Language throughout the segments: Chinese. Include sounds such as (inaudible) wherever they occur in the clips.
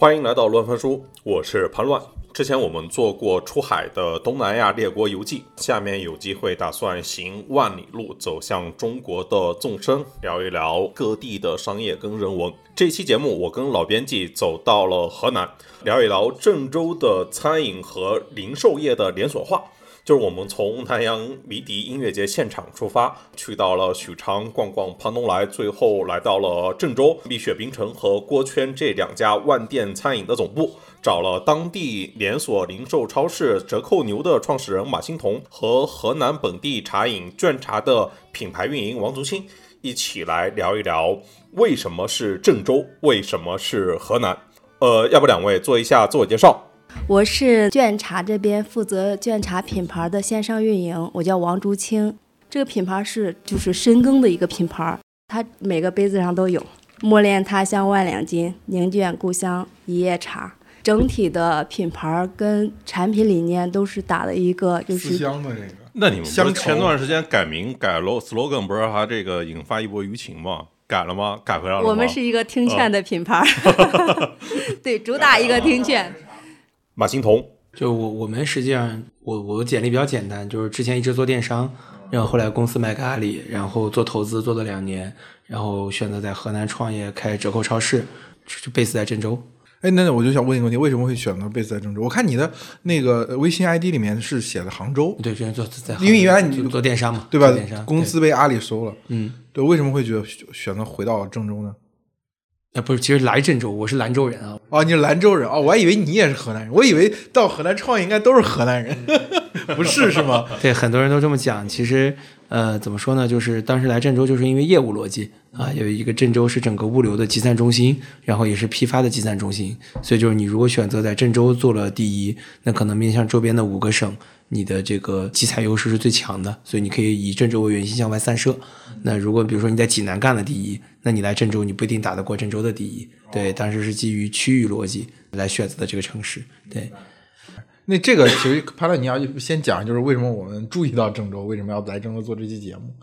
欢迎来到乱翻书，我是潘乱。之前我们做过出海的东南亚列国游记，下面有机会打算行万里路走向中国的纵深，聊一聊各地的商业跟人文。这期节目我跟老编辑走到了河南，聊一聊郑州的餐饮和零售业的连锁化。就是我们从南阳迷笛音乐节现场出发，去到了许昌逛逛潘东来，最后来到了郑州蜜雪冰城和锅圈这两家万店餐饮的总部，找了当地连锁零售超市折扣牛的创始人马欣彤和河南本地茶饮卷茶的品牌运营王竹清，一起来聊一聊为什么是郑州，为什么是河南。呃，要不两位做一下自我介绍？我是卷茶这边负责卷茶品牌的线上运营，我叫王竹清。这个品牌是就是深耕的一个品牌，它每个杯子上都有“莫恋他乡万两金，宁卷故乡一叶茶”。整体的品牌跟产品理念都是打的一个就是香的这个。那你们不前段时间改名改了 slogan，不是还这个引发一波舆情吗？改了吗？改回来了吗？我们是一个听劝的品牌 (laughs) (laughs) 对，主打一个听劝。马欣彤，就我我们实际上我我简历比较简单，就是之前一直做电商，然后后来公司卖给阿里，然后做投资做了两年，然后选择在河南创业开折扣超市，就 base 在郑州。哎，那我就想问一个问题，为什么会选择 base 在郑州？我看你的那个微信 ID 里面是写的杭州，对，之前做在，因为原来你做电商嘛，对吧？电商公司被阿里收了，嗯，对，为什么会觉得选择回到郑州呢？啊，不是，其实来郑州，我是兰州人啊。哦，你是兰州人哦，我还以为你也是河南人，我以为到河南创业应该都是河南人，(laughs) 不是是吗？(laughs) 对，很多人都这么讲。其实，呃，怎么说呢？就是当时来郑州，就是因为业务逻辑啊，有一个郑州是整个物流的集散中心，然后也是批发的集散中心，所以就是你如果选择在郑州做了第一，那可能面向周边的五个省。你的这个集采优势是最强的，所以你可以以郑州为圆心向外散射。那如果比如说你在济南干了第一，那你来郑州你不一定打得过郑州的第一。对，当时是基于区域逻辑来选择的这个城市。对，那这个其实潘乐你要先讲，就是为什么我们注意到郑州，为什么要来郑州做这期节目？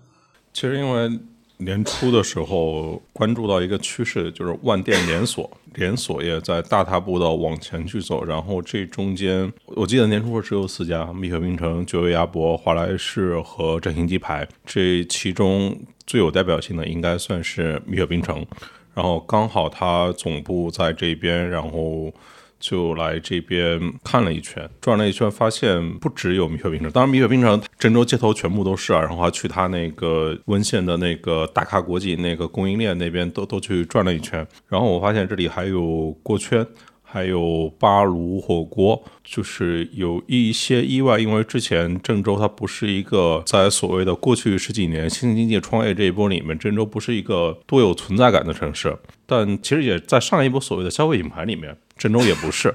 其实因为。年初的时候，关注到一个趋势，就是万店连锁，连锁业在大踏步的往前去走。然后这中间，我记得年初只有四家：蜜雪冰城、九味鸭脖、华莱士和振兴鸡排。这其中最有代表性的应该算是蜜雪冰城。然后刚好它总部在这边，然后。就来这边看了一圈，转了一圈，发现不只有蜜雪冰城，当然蜜雪冰城郑州街头全部都是啊。然后还去他那个温县的那个大咖国际那个供应链那边都都去转了一圈。然后我发现这里还有锅圈，还有巴炉火锅，就是有一些意外，因为之前郑州它不是一个在所谓的过去十几年新经济创业这一波里面，郑州不是一个多有存在感的城市，但其实也在上一波所谓的消费品牌里面。郑州也不是，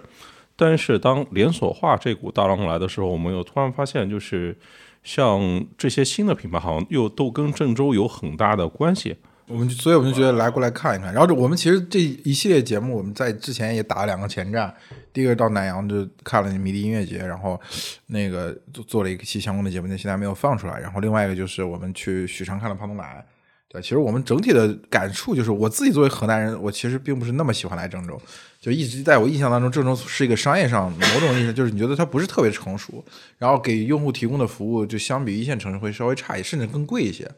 但是当连锁化这股大浪来的时候，我们又突然发现，就是像这些新的品牌，好像又都跟郑州有很大的关系。我们所以我们就觉得来过来看一看。然后我们其实这一系列节目，我们在之前也打了两个前站。第一个到南阳就看了迷笛音乐节，然后那个做做了一期相关的节目，但现在没有放出来。然后另外一个就是我们去许昌看了胖东来。对，其实我们整体的感触就是，我自己作为河南人，我其实并不是那么喜欢来郑州。就一直在我印象当中，郑州是一个商业上某种意义上，就是你觉得它不是特别成熟，然后给用户提供的服务就相比一线城市会稍微差一些，甚至更贵一些。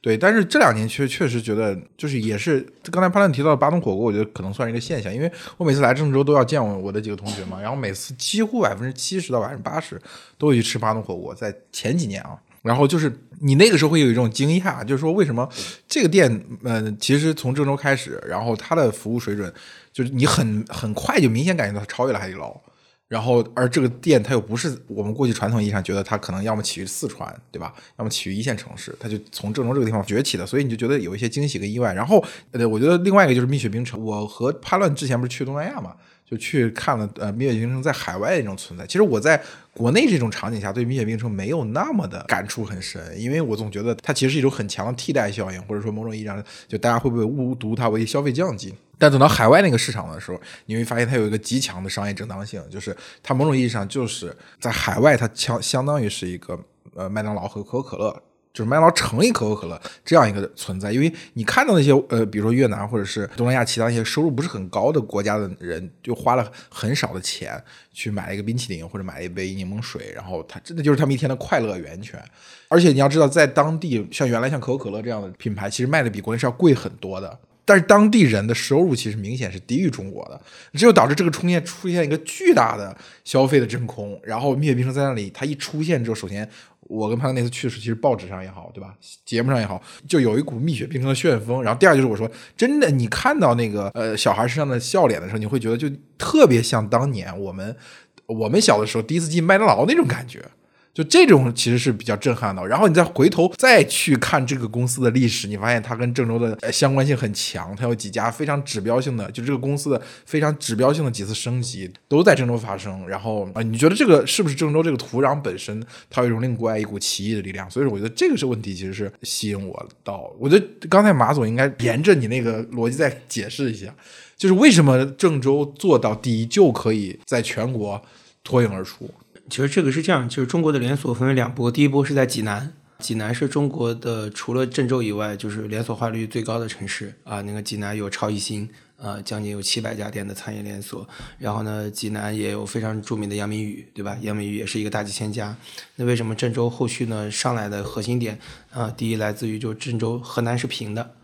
对，但是这两年确确实觉得，就是也是刚才潘乱提到的巴东火锅，我觉得可能算是一个现象，因为我每次来郑州都要见我我的几个同学嘛，然后每次几乎百分之七十到百分之八十都会去吃巴东火锅，在前几年啊，然后就是你那个时候会有一种惊讶，就是说为什么这个店，嗯，其实从郑州开始，然后它的服务水准。就是你很很快就明显感觉到它超越了海底捞，然后而这个店它又不是我们过去传统意义上觉得它可能要么起于四川，对吧？要么起于一线城市，它就从郑州这个地方崛起的，所以你就觉得有一些惊喜跟意外。然后，呃，我觉得另外一个就是蜜雪冰城，我和潘乱之前不是去东南亚嘛，就去看了呃蜜雪冰城在海外的一种存在。其实我在国内这种场景下对蜜雪冰城没有那么的感触很深，因为我总觉得它其实是一种很强的替代效应，或者说某种意义上就大家会不会误读它为消费降级？但等到海外那个市场的时候，你会发现它有一个极强的商业正当性，就是它某种意义上就是在海外，它相相当于是一个呃麦当劳和可口可乐就是麦当劳乘以可口可乐这样一个存在。因为你看到那些呃，比如说越南或者是东南亚其他一些收入不是很高的国家的人，就花了很少的钱去买了一个冰淇淋或者买了一杯柠檬水，然后他真的就是他们一天的快乐源泉。而且你要知道，在当地像原来像可口可乐这样的品牌，其实卖的比国内是要贵很多的。但是当地人的收入其实明显是低于中国的，这就导致这个出现出现一个巨大的消费的真空。然后蜜雪冰城在那里，它一出现之后，首先我跟潘哥那次去的时，其实报纸上也好，对吧？节目上也好，就有一股蜜雪冰城的旋风。然后第二就是我说，真的，你看到那个呃小孩身上的笑脸的时候，你会觉得就特别像当年我们我们小的时候第一次进麦当劳那种感觉。就这种其实是比较震撼的，然后你再回头再去看这个公司的历史，你发现它跟郑州的相关性很强，它有几家非常指标性的，就这个公司的非常指标性的几次升级都在郑州发生。然后啊，你觉得这个是不是郑州这个土壤本身它有一种令国外一股奇异的力量？所以说，我觉得这个是问题，其实是吸引我到。我觉得刚才马总应该沿着你那个逻辑再解释一下，就是为什么郑州做到第一就可以在全国脱颖而出。其实这个是这样，就是中国的连锁分为两波，第一波是在济南，济南是中国的除了郑州以外，就是连锁化率最高的城市啊。那个济南有超一星，啊，将近有七百家店的餐饮连锁。然后呢，济南也有非常著名的杨明宇，对吧？杨明宇也是一个大几千家。那为什么郑州后续呢上来的核心点啊？第一来自于就郑州河南是平的，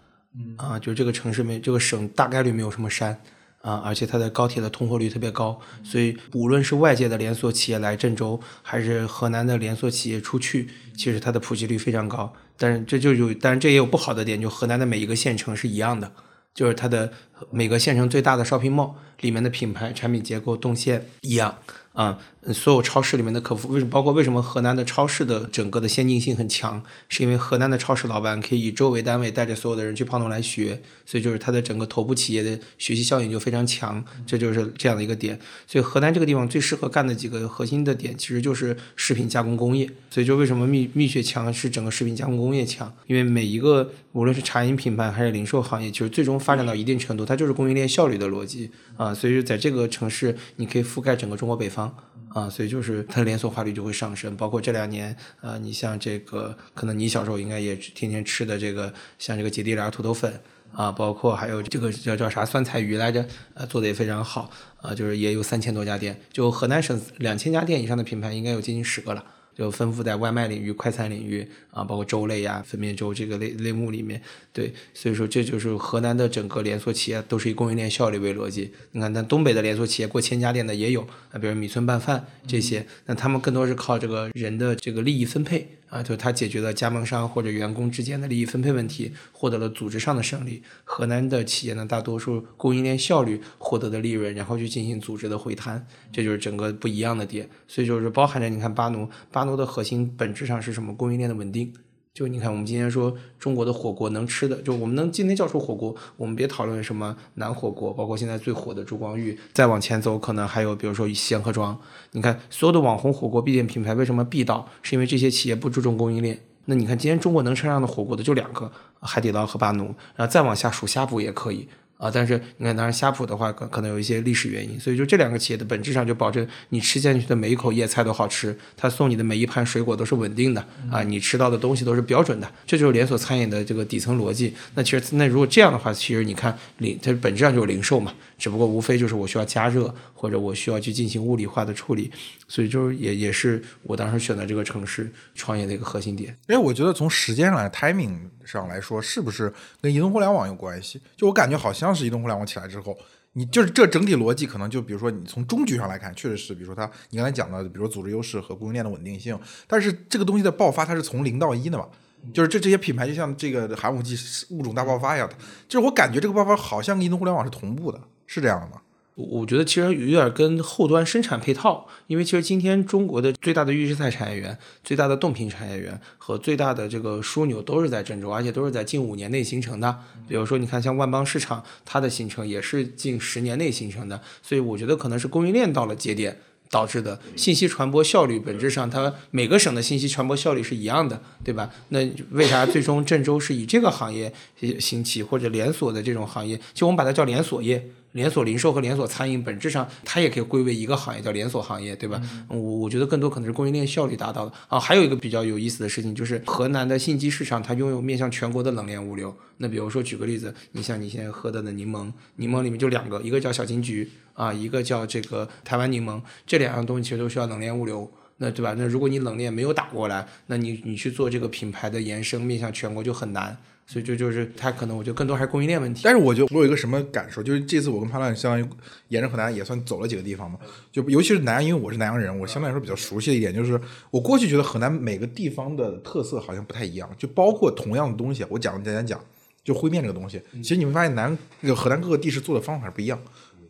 啊，就这个城市没这个省大概率没有什么山。啊，而且它的高铁的通货率特别高，所以无论是外界的连锁企业来郑州，还是河南的连锁企业出去，其实它的普及率非常高。但是这就有，但是这也有不好的点，就河南的每一个县城是一样的，就是它的每个县城最大的 shopping mall 里面的品牌、产品结构、动线一样。啊，所有超市里面的客服，为什么包括为什么河南的超市的整个的先进性很强？是因为河南的超市老板可以以周为单位，带着所有的人去胖东来学，所以就是它的整个头部企业的学习效应就非常强，这就是这样的一个点。所以河南这个地方最适合干的几个核心的点，其实就是食品加工工业。所以就为什么蜜蜜雪强是整个食品加工工业强？因为每一个无论是茶饮品牌还是零售行业，其实最终发展到一定程度，它就是供应链效率的逻辑啊。所以说在这个城市，你可以覆盖整个中国北方。啊，所以就是它的连锁化率就会上升，包括这两年，呃，你像这个，可能你小时候应该也天天吃的这个，像这个姐弟俩土豆粉啊，包括还有这个叫叫啥酸菜鱼来着，呃，做的也非常好，啊，就是也有三千多家店，就河南省两千家店以上的品牌应该有接近十个了。就分布在外卖领域、快餐领域啊，包括粥类呀、粉面粥这个类类目里面。对，所以说这就是河南的整个连锁企业都是以供应链效率为逻辑。你看，但东北的连锁企业过千家店的也有啊，比如米村拌饭这些，那他们更多是靠这个人的这个利益分配。啊，就是他解决了加盟商或者员工之间的利益分配问题，获得了组织上的胜利。河南的企业呢，大多数供应链效率获得的利润，然后去进行组织的回弹，这就是整个不一样的点。所以就是包含着你看巴奴，巴奴的核心本质上是什么？供应链的稳定。就你看，我们今天说中国的火锅能吃的，就我们能今天叫出火锅，我们别讨论什么南火锅，包括现在最火的朱光玉，再往前走，可能还有比如说贤合庄。你看所有的网红火锅必店品牌为什么必到？是因为这些企业不注重供应链。那你看今天中国能吃上的火锅的就两个，海底捞和巴奴，然后再往下数呷哺也可以。啊，但是你看，当然呷哺的话，可可能有一些历史原因，所以就这两个企业的本质上就保证你吃进去的每一口叶菜都好吃，他送你的每一盘水果都是稳定的啊，你吃到的东西都是标准的，这就是连锁餐饮的这个底层逻辑。那其实那如果这样的话，其实你看零，它本质上就是零售嘛，只不过无非就是我需要加热或者我需要去进行物理化的处理，所以就是也也是我当时选择这个城市创业的一个核心点。因为，我觉得从时间上来 timing 上来说，是不是跟移动互联网有关系？就我感觉好像。是移动互联网起来之后，你就是这整体逻辑可能就比如说你从终局上来看，确实是，比如说它你刚才讲的，比如说组织优势和供应链的稳定性，但是这个东西的爆发它是从零到一的嘛，就是这这些品牌就像这个寒武纪物种大爆发一样的，就是我感觉这个爆发好像跟移动互联网是同步的，是这样的吗？我觉得其实有点跟后端生产配套，因为其实今天中国的最大的预制菜产业园、最大的冻品产业园和最大的这个枢纽都是在郑州，而且都是在近五年内形成的。比如说，你看像万邦市场，它的形成也是近十年内形成的。所以我觉得可能是供应链到了节点导致的。信息传播效率本质上，它每个省的信息传播效率是一样的，对吧？那为啥最终郑州是以这个行业兴起或者连锁的这种行业？就我们把它叫连锁业。连锁零售和连锁餐饮本质上它也可以归为一个行业，叫连锁行业，对吧？我我觉得更多可能是供应链效率达到的啊。还有一个比较有意思的事情就是河南的信基市场，它拥有面向全国的冷链物流。那比如说举个例子，你像你现在喝的的柠檬，柠檬里面就两个，一个叫小金桔啊，一个叫这个台湾柠檬，这两样东西其实都需要冷链物流。那对吧？那如果你冷链没有打过来，那你你去做这个品牌的延伸，面向全国就很难。所以就就是他可能我觉得更多还是供应链问题。但是我觉得我有一个什么感受，就是这次我跟潘乱相当于沿着河南也算走了几个地方嘛，就尤其是南阳，因为我是南阳人，我相对来说比较熟悉的一点就是，我过去觉得河南每个地方的特色好像不太一样，就包括同样的东西，我讲简单讲，就烩面这个东西，其实你会发现南那个河南各个地市做的方法是不一样。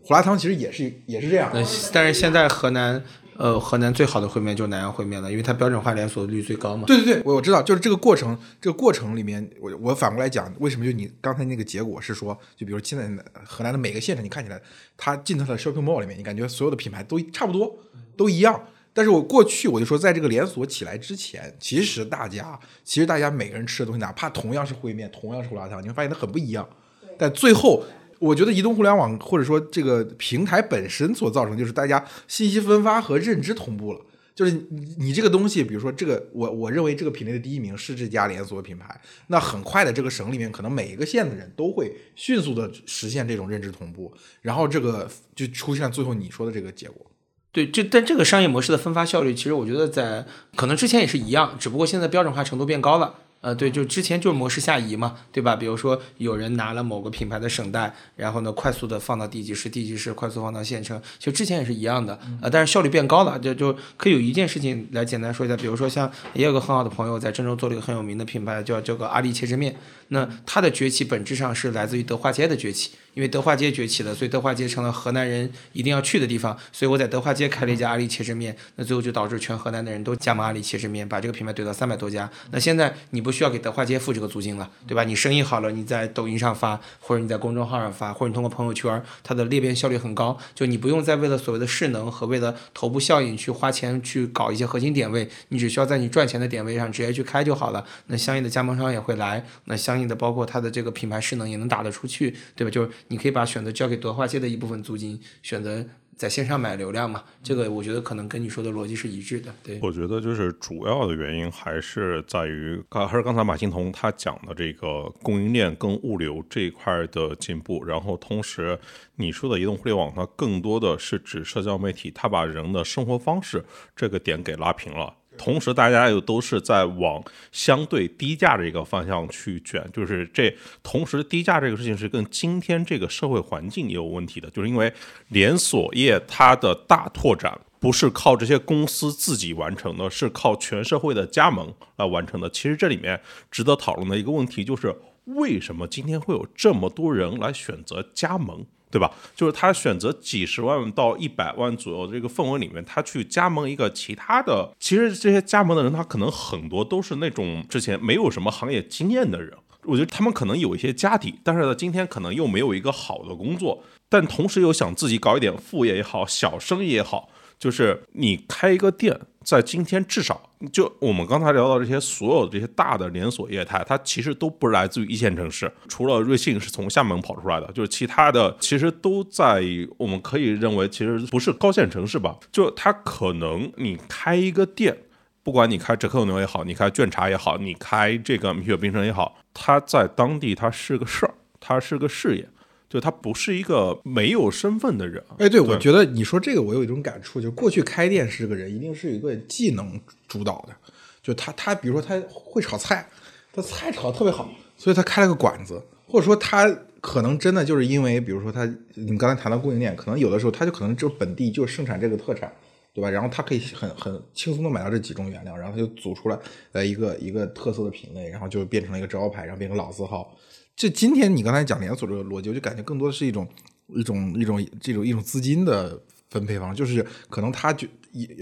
胡辣汤其实也是也是这样，但是现在河南。呃，河南最好的烩面就是南阳烩面了，因为它标准化连锁率最高嘛。对对对，我我知道，就是这个过程，这个过程里面，我我反过来讲，为什么就你刚才那个结果是说，就比如现在河南的每个县城，你看起来，它进它的 shopping mall 里面，你感觉所有的品牌都差不多，都一样。但是我过去我就说，在这个连锁起来之前，其实大家，其实大家每个人吃的东西，哪怕同样是烩面，同样是胡辣汤，你会发现它很不一样。但最后。我觉得移动互联网或者说这个平台本身所造成，就是大家信息分发和认知同步了。就是你这个东西，比如说这个，我我认为这个品类的第一名是这家连锁品牌，那很快的这个省里面可能每一个县的人都会迅速的实现这种认知同步，然后这个就出现最后你说的这个结果。对，这但这个商业模式的分发效率，其实我觉得在可能之前也是一样，只不过现在标准化程度变高了。呃，对，就之前就是模式下移嘛，对吧？比如说有人拿了某个品牌的省代，然后呢，快速的放到地级市，地级市快速放到县城，其实之前也是一样的，呃，但是效率变高了，就就可以有一件事情来简单说一下，比如说像也有个很好的朋友在郑州做了一个很有名的品牌，叫这个阿里切汁面，那它的崛起本质上是来自于德化街的崛起。因为德化街崛起了，所以德化街成了河南人一定要去的地方。所以我在德化街开了一家阿里切汁面，那最后就导致全河南的人都加盟阿里切汁面，把这个品牌怼到三百多家。那现在你不需要给德化街付这个租金了，对吧？你生意好了，你在抖音上发，或者你在公众号上发，或者你通过朋友圈，它的裂变效率很高。就你不用再为了所谓的势能和为了头部效应去花钱去搞一些核心点位，你只需要在你赚钱的点位上直接去开就好了。那相应的加盟商也会来，那相的包括它的这个品牌势能也能打得出去，对吧？就是你可以把选择。交给德化街的一部分租金，选择在线上买流量嘛？这个我觉得可能跟你说的逻辑是一致的。对，我觉得就是主要的原因还是在于，刚还是刚才马欣彤他讲的这个供应链跟物流这一块的进步，然后同时你说的移动互联网，它更多的是指社交媒体，它把人的生活方式这个点给拉平了。同时，大家又都是在往相对低价的一个方向去卷，就是这同时低价这个事情是跟今天这个社会环境也有问题的，就是因为连锁业它的大拓展不是靠这些公司自己完成的，是靠全社会的加盟来完成的。其实这里面值得讨论的一个问题就是，为什么今天会有这么多人来选择加盟？对吧？就是他选择几十万到一百万左右这个氛围里面，他去加盟一个其他的。其实这些加盟的人，他可能很多都是那种之前没有什么行业经验的人。我觉得他们可能有一些家底，但是呢，今天可能又没有一个好的工作，但同时又想自己搞一点副业也好，小生意也好。就是你开一个店，在今天至少就我们刚才聊到这些所有这些大的连锁业态，它其实都不是来自于一线城市，除了瑞幸是从厦门跑出来的，就是其他的其实都在我们可以认为其实不是高线城市吧？就它可能你开一个店，不管你开折扣牛也好，你开卷茶也好，你开这个蜜雪冰城也好，它在当地它是个事儿，它是个事业。就他不是一个没有身份的人。哎，对，我觉得你说这个，我有一种感触，就过去开店是个人，一定是一个技能主导的。就他，他比如说他会炒菜，他菜炒的特别好，所以他开了个馆子，或者说他可能真的就是因为，比如说他，你刚才谈到供应链，可能有的时候他就可能就本地就盛产这个特产，对吧？然后他可以很很轻松的买到这几种原料，然后他就组出来呃一个一个特色的品类，然后就变成了一个招牌，然后变成老字号。就今天你刚才讲连锁这个逻辑，我就感觉更多的是一种一种一种这种一种资金的分配方式，就是可能他就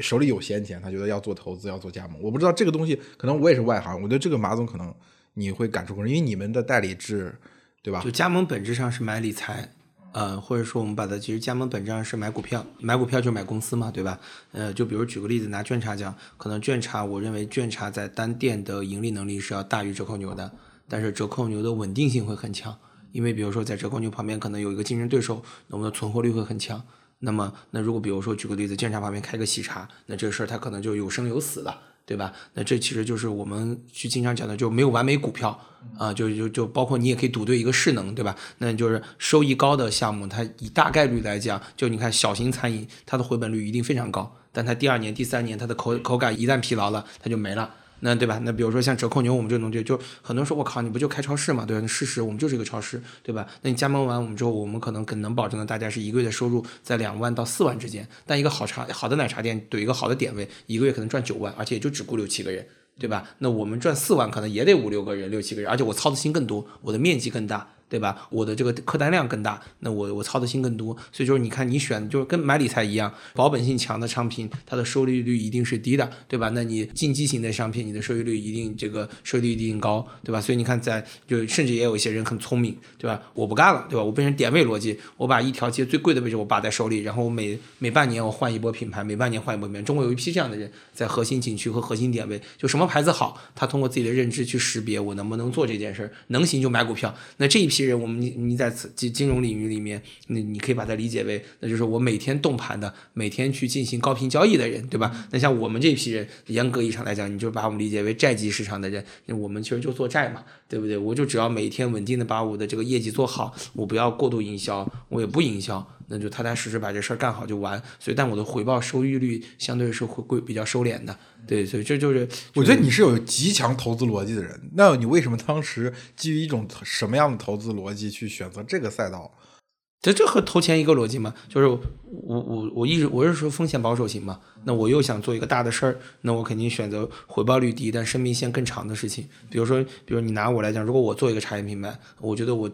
手里有闲钱，他觉得要做投资，要做加盟。我不知道这个东西，可能我也是外行，我觉得这个马总可能你会感触更深，因为你们的代理制，对吧？就加盟本质上是买理财，呃，或者说我们把它其实加盟本质上是买股票，买股票就买公司嘛，对吧？呃，就比如举个例子，拿卷茶讲，可能卷茶，我认为卷茶在单店的盈利能力是要大于折扣牛的。但是折扣牛的稳定性会很强，因为比如说在折扣牛旁边可能有一个竞争对手，那我们的存活率会很强。那么，那如果比如说举个例子，建茶旁边开个喜茶，那这个事儿它可能就有生有死了，对吧？那这其实就是我们去经常讲的，就没有完美股票啊，就就就包括你也可以赌对一个势能，对吧？那就是收益高的项目，它以大概率来讲，就你看小型餐饮，它的回本率一定非常高，但它第二年、第三年它的口口感一旦疲劳了，它就没了。那对吧？那比如说像折扣牛，我们这种东西，就很多人说，我靠，你不就开超市嘛？对吧？那事实我们就是一个超市，对吧？那你加盟完我们之后，我们可能可能保证的大家是一个月的收入在两万到四万之间。但一个好茶好的奶茶店，怼一个好的点位，一个月可能赚九万，而且也就只雇六七个人，对吧？那我们赚四万，可能也得五六个人、六七个人，而且我操的心更多，我的面积更大。对吧？我的这个客单量更大，那我我操的心更多，所以就是你看你选就是跟买理财一样，保本性强的商品，它的收益率一定是低的，对吧？那你竞技型的商品，你的收益率一定这个收益率一定高，对吧？所以你看在就甚至也有一些人很聪明，对吧？我不干了，对吧？我变成点位逻辑，我把一条街最贵的位置我把在手里，然后我每每半年我换一波品牌，每半年换一波品牌。中国有一批这样的人，在核心景区和核心点位，就什么牌子好，他通过自己的认知去识别我能不能做这件事儿，能行就买股票。那这一批人，我们你你。在此金金融领域里面，你你可以把它理解为，那就是我每天动盘的，每天去进行高频交易的人，对吧？那像我们这批人，严格意义上来讲，你就把我们理解为债基市场的人，我们其实就做债嘛，对不对？我就只要每天稳定的把我的这个业绩做好，我不要过度营销，我也不营销，那就踏踏实实把这事儿干好就完。所以，但我的回报收益率相对是会会比较收敛的，对，所以这就是我觉得你是有极强投资逻辑的人，那你为什么当时基于一种什么样的投资逻辑去？选择这个赛道，这这和投钱一个逻辑嘛？就是我我我一直我是说风险保守型嘛。那我又想做一个大的事儿，那我肯定选择回报率低但生命线更长的事情。比如说，比如你拿我来讲，如果我做一个茶叶品牌，我觉得我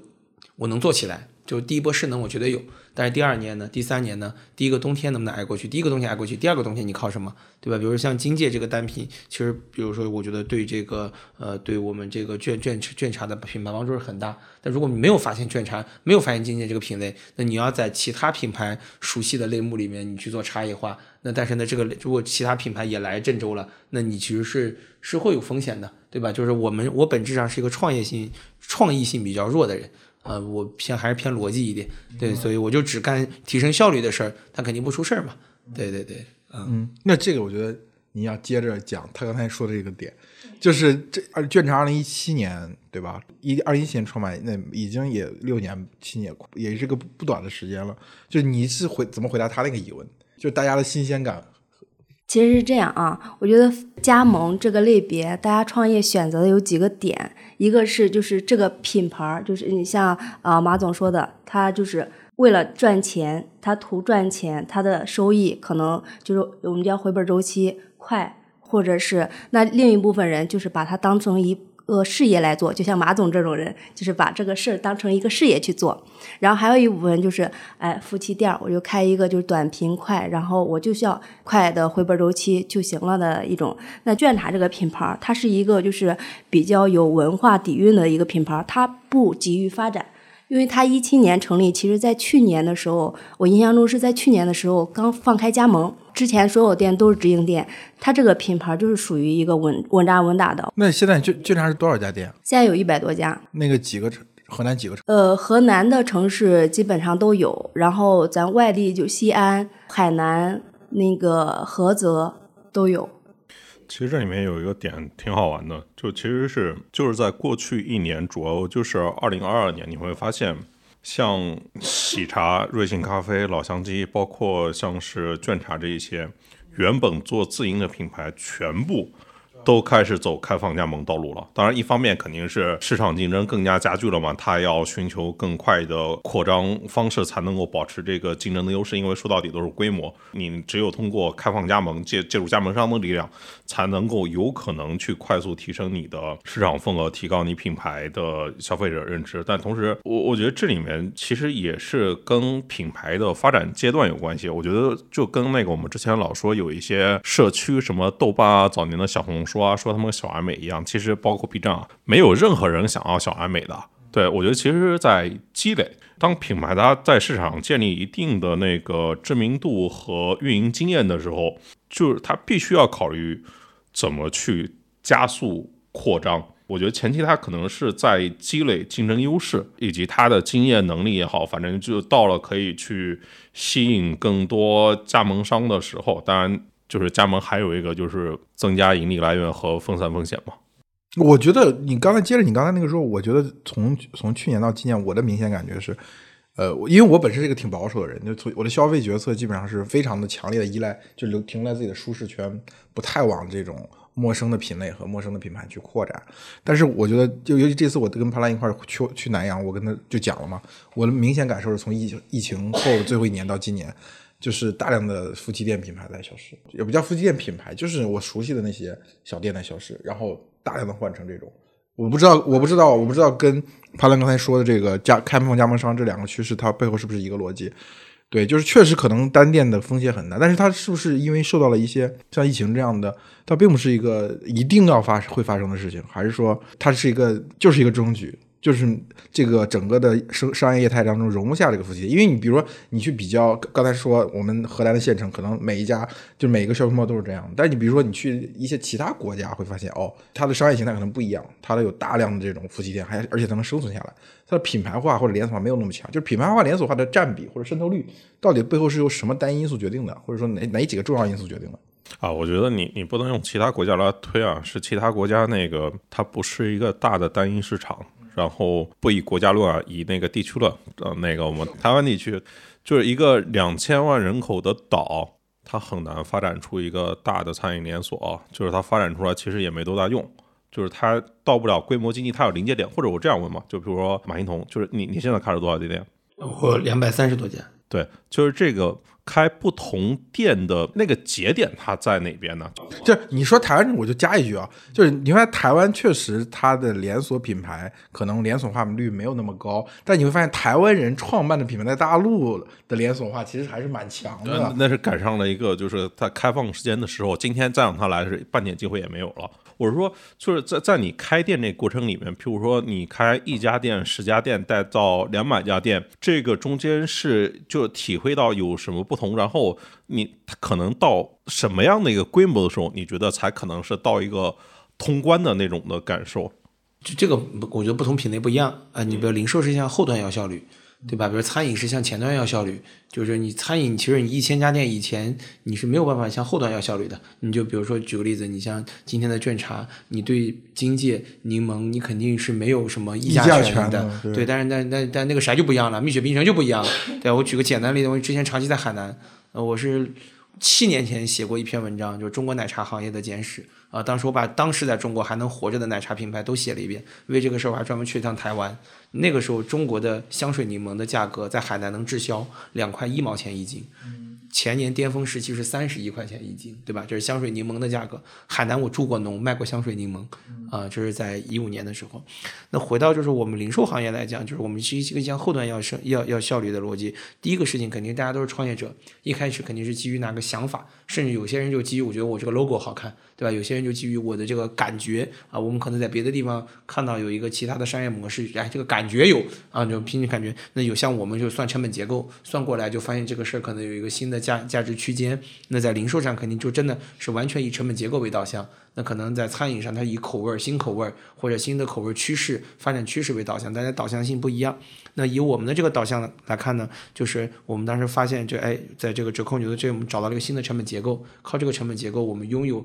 我能做起来。就第一波势能，我觉得有，但是第二年呢，第三年呢，第一个冬天能不能挨过去？第一个冬天挨过去，第二个冬天你靠什么，对吧？比如说像金界这个单品，其实比如说，我觉得对这个呃，对我们这个卷卷卷茶的品牌帮助是很大。但如果你没有发现卷茶，没有发现金界这个品类，那你要在其他品牌熟悉的类目里面，你去做差异化，那但是呢，这个如果其他品牌也来郑州了，那你其实是是会有风险的，对吧？就是我们我本质上是一个创业性、创意性比较弱的人。呃，我偏还是偏逻辑一点，对，所以我就只干提升效率的事儿，他肯定不出事儿嘛。对对对，嗯，那这个我觉得你要接着讲他刚才说的这个点，就是这二卷成二零一七年对吧？一二一七年创办，那已经也六年七年，也是个不短的时间了。就你是回怎么回答他那个疑问？就大家的新鲜感。其实是这样啊，我觉得加盟这个类别，大家创业选择的有几个点，一个是就是这个品牌，就是你像啊马总说的，他就是为了赚钱，他图赚钱，他的收益可能就是我们叫回本周期快，或者是那另一部分人就是把它当成一。呃，事业来做，就像马总这种人，就是把这个事儿当成一个事业去做。然后还有一部分就是，哎，夫妻店，我就开一个就是短平快，然后我就需要快的回本周期就行了的一种。那卷茶这个品牌，它是一个就是比较有文化底蕴的一个品牌，它不急于发展。因为它一七年成立，其实在去年的时候，我印象中是在去年的时候刚放开加盟，之前所有店都是直营店，它这个品牌就是属于一个稳稳扎稳打的。那现在卷卷茶是多少家店？现在有一百多家。那个几个城？河南几个城？呃，河南的城市基本上都有，然后咱外地就西安、海南、那个菏泽都有。其实这里面有一个点挺好玩的，就其实是就是在过去一年，主要就是二零二二年，你会发现，像喜茶、瑞幸咖啡、老乡鸡，包括像是卷茶这一些，原本做自营的品牌，全部。都开始走开放加盟道路了。当然，一方面肯定是市场竞争更加加剧了嘛，它要寻求更快的扩张方式才能够保持这个竞争的优势。因为说到底都是规模，你只有通过开放加盟，借借助加盟商的力量，才能够有可能去快速提升你的市场份额，提高你品牌的消费者认知。但同时，我我觉得这里面其实也是跟品牌的发展阶段有关系。我觉得就跟那个我们之前老说有一些社区，什么豆瓣啊，早年的小红书。说啊，说他们小而美一样，其实包括 B 站啊，没有任何人想要小而美的。对我觉得，其实，在积累，当品牌它在市场建立一定的那个知名度和运营经验的时候，就是它必须要考虑怎么去加速扩张。我觉得前期它可能是在积累竞争优势，以及它的经验能力也好，反正就到了可以去吸引更多加盟商的时候。当然，就是加盟还有一个就是增加盈利来源和分散风险嘛。我觉得你刚才接着你刚才那个说，我觉得从从去年到今年，我的明显感觉是，呃，因为我本身是一个挺保守的人，就从我的消费决策基本上是非常的强烈的依赖，就留停在自己的舒适圈，不太往这种陌生的品类和陌生的品牌去扩展。但是我觉得，就尤其这次我跟帕拉一块去去南阳，我跟他就讲了嘛，我的明显感受是从疫疫情后最后一年到今年。就是大量的夫妻店品牌在消失，也不叫夫妻店品牌，就是我熟悉的那些小店在消失，然后大量的换成这种，我不知道，我不知道，我不知道跟帕兰刚才说的这个加开放加盟商这两个趋势，它背后是不是一个逻辑？对，就是确实可能单店的风险很大，但是它是不是因为受到了一些像疫情这样的，它并不是一个一定要发会发生的事情，还是说它是一个就是一个中局？就是这个整个的商商业业态当中容不下这个夫妻，因为你比如说你去比较，刚才说我们荷兰的县城，可能每一家就每一个小面包都是这样，但是你比如说你去一些其他国家，会发现哦，它的商业形态可能不一样，它的有大量的这种夫妻店，还而且它能生存下来，它的品牌化或者连锁化没有那么强，就是品牌化连锁化的占比或者渗透率，到底背后是由什么单一因素决定的，或者说哪哪几个重要因素决定的？啊，我觉得你你不能用其他国家来推啊，是其他国家那个它不是一个大的单一市场。然后不以国家论啊，以那个地区论。呃，那个我们台湾地区就是一个两千万人口的岛，它很难发展出一个大的餐饮连锁。就是它发展出来其实也没多大用，就是它到不了规模经济，它有临界点。或者我这样问嘛，就比如说马欣彤，就是你你现在开了多少家店？我两百三十多家。对，就是这个。开不同店的那个节点，它在哪边呢？就你说台湾，我就加一句啊，就是你发现台湾确实它的连锁品牌可能连锁化率没有那么高，但你会发现台湾人创办的品牌在大陆的连锁化其实还是蛮强的。那是赶上了一个，就是在开放时间的时候，今天再让它来是半点机会也没有了。我是说，就是在在你开店那过程里面，譬如说你开一家店、十家店，带到两百家店，这个中间是就体会到有什么不同，然后你可能到什么样的一个规模的时候，你觉得才可能是到一个通关的那种的感受？就这个，我觉得不同品类不一样啊。你比如零售是像后端要效率。对吧？比如餐饮是向前端要效率，就是你餐饮其实你一千家店以前你是没有办法向后端要效率的。你就比如说举个例子，你像今天的卷茶，你对金界柠檬你肯定是没有什么议价权的，对。但是但但但那个啥就不一样了，蜜雪冰城就不一样了。对我举个简单例子，我之前长期在海南，呃，我是七年前写过一篇文章，就是中国奶茶行业的简史。啊，当时我把当时在中国还能活着的奶茶品牌都写了一遍，为这个事儿我还专门去一趟台湾。那个时候，中国的香水柠檬的价格在海南能滞销两块一毛钱一斤。前年巅峰时期是三十一块钱一斤，对吧？这是香水柠檬的价格。海南我住过农，卖过香水柠檬，啊，这是在一五年的时候。那回到就是我们零售行业来讲，就是我们是一个向后端要生要要效率的逻辑。第一个事情肯定大家都是创业者，一开始肯定是基于哪个想法，甚至有些人就基于我觉得我这个 logo 好看，对吧？有些人就基于我的这个感觉啊，我们可能在别的地方看到有一个其他的商业模式，哎，这个感觉有啊，就凭你感觉。那有像我们就算成本结构，算过来就发现这个事儿可能有一个新的。价价值区间，那在零售上肯定就真的是完全以成本结构为导向。那可能在餐饮上，它以口味儿、新口味儿或者新的口味趋势发展趋势为导向，大家导向性不一样。那以我们的这个导向来看呢，就是我们当时发现，这哎，在这个折扣牛的这，我们找到了一个新的成本结构。靠这个成本结构，我们拥有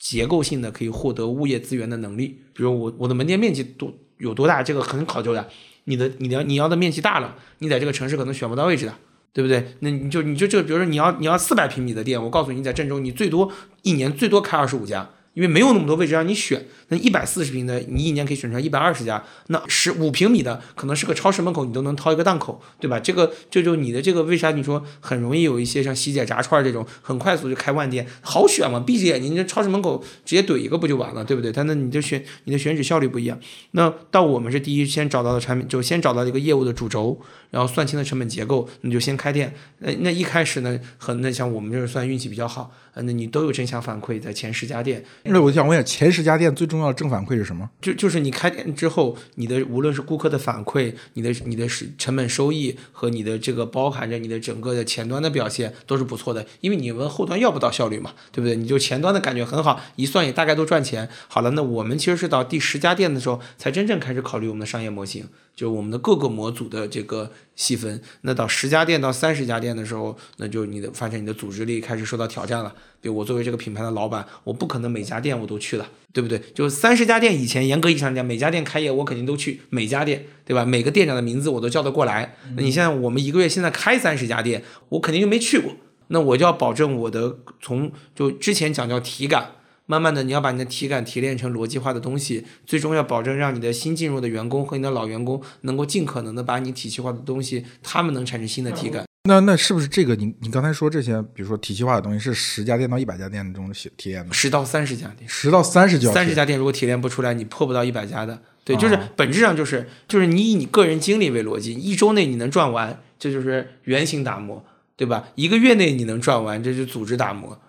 结构性的可以获得物业资源的能力。比如我我的门店面积多有多大，这个很考究的。你的你的你要的面积大了，你在这个城市可能选不到位置的。对不对？那你就你就这，比如说你要你要四百平米的店，我告诉你，在郑州你最多一年最多开二十五家。因为没有那么多位置让你选，那一百四十平的，你一年可以选出来一百二十家。那十五平米的，可能是个超市门口，你都能掏一个档口，对吧？这个这就你的这个，为啥你说很容易有一些像喜姐炸串这种，很快速就开万店，好选嘛？闭着眼睛，这超市门口直接怼一个不就完了，对不对？他那你就选你的选址效率不一样。那到我们是第一先找到的产品，就先找到一个业务的主轴，然后算清了成本结构，你就先开店。那那一开始呢，很那像我们就是算运气比较好。那你都有正向反馈，在前十家店那我想问一下，前十家店最重要的正反馈是什么？就就是你开店之后，你的无论是顾客的反馈，你的你的是成本收益和你的这个包含着你的整个的前端的表现都是不错的，因为你们后端要不到效率嘛，对不对？你就前端的感觉很好，一算也大概都赚钱。好了，那我们其实是到第十家店的时候才真正开始考虑我们的商业模型，就我们的各个模组的这个细分。那到十家店到三十家店的时候，那就你的发现你的组织力开始受到挑战了。比如我作为这个品牌的老板，我不可能每家店我都去了，对不对？就三十家店以前严格意义上讲，每家店开业我肯定都去每家店，对吧？每个店长的名字我都叫得过来。那你现在我们一个月现在开三十家店，我肯定就没去过。那我就要保证我的从就之前讲叫体感，慢慢的你要把你的体感提炼成逻辑化的东西，最终要保证让你的新进入的员工和你的老员工能够尽可能的把你体系化的东西，他们能产生新的体感。那那是不是这个你你刚才说这些，比如说体系化的东西，是十家店到一百家店的这种体体验的？十到三十家店，十到三十家三十家店如果提炼不出来，你破不到一百家的。对，就是本质上就是就是你以你个人经历为逻辑，一周内你能赚完，这就是原型打磨，对吧？一个月内你能赚完，这就组织打磨。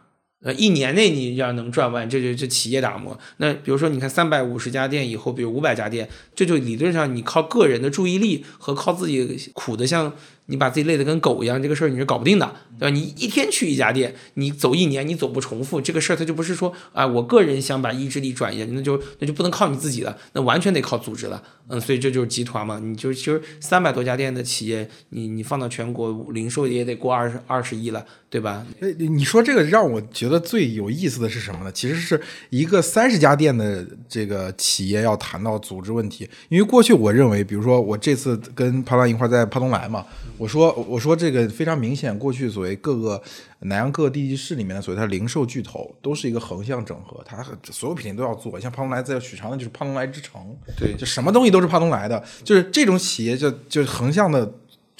呃，一年内你要能赚万，这就就企业打磨。那比如说，你看三百五十家店以后，比如五百家店，这就理论上你靠个人的注意力和靠自己苦的像。你把自己累得跟狗一样，这个事儿你是搞不定的，对吧？你一天去一家店，你走一年，你走不重复，这个事儿它就不是说啊，我个人想把意志力转移，那就那就不能靠你自己了，那完全得靠组织了。嗯，所以这就是集团嘛，你就其实三百多家店的企业，你你放到全国零售也得过二十二十亿了，对吧？哎，你说这个让我觉得最有意思的是什么呢？其实是一个三十家店的这个企业要谈到组织问题，因为过去我认为，比如说我这次跟潘乱一块在帕东来嘛。我说，我说这个非常明显，过去所谓各个南阳各个地级市里面的所谓它零售巨头，都是一个横向整合，它所有品类都要做。像胖东来在许昌的就是胖东来之城，对，就什么东西都是胖东来的，就是这种企业就就横向的。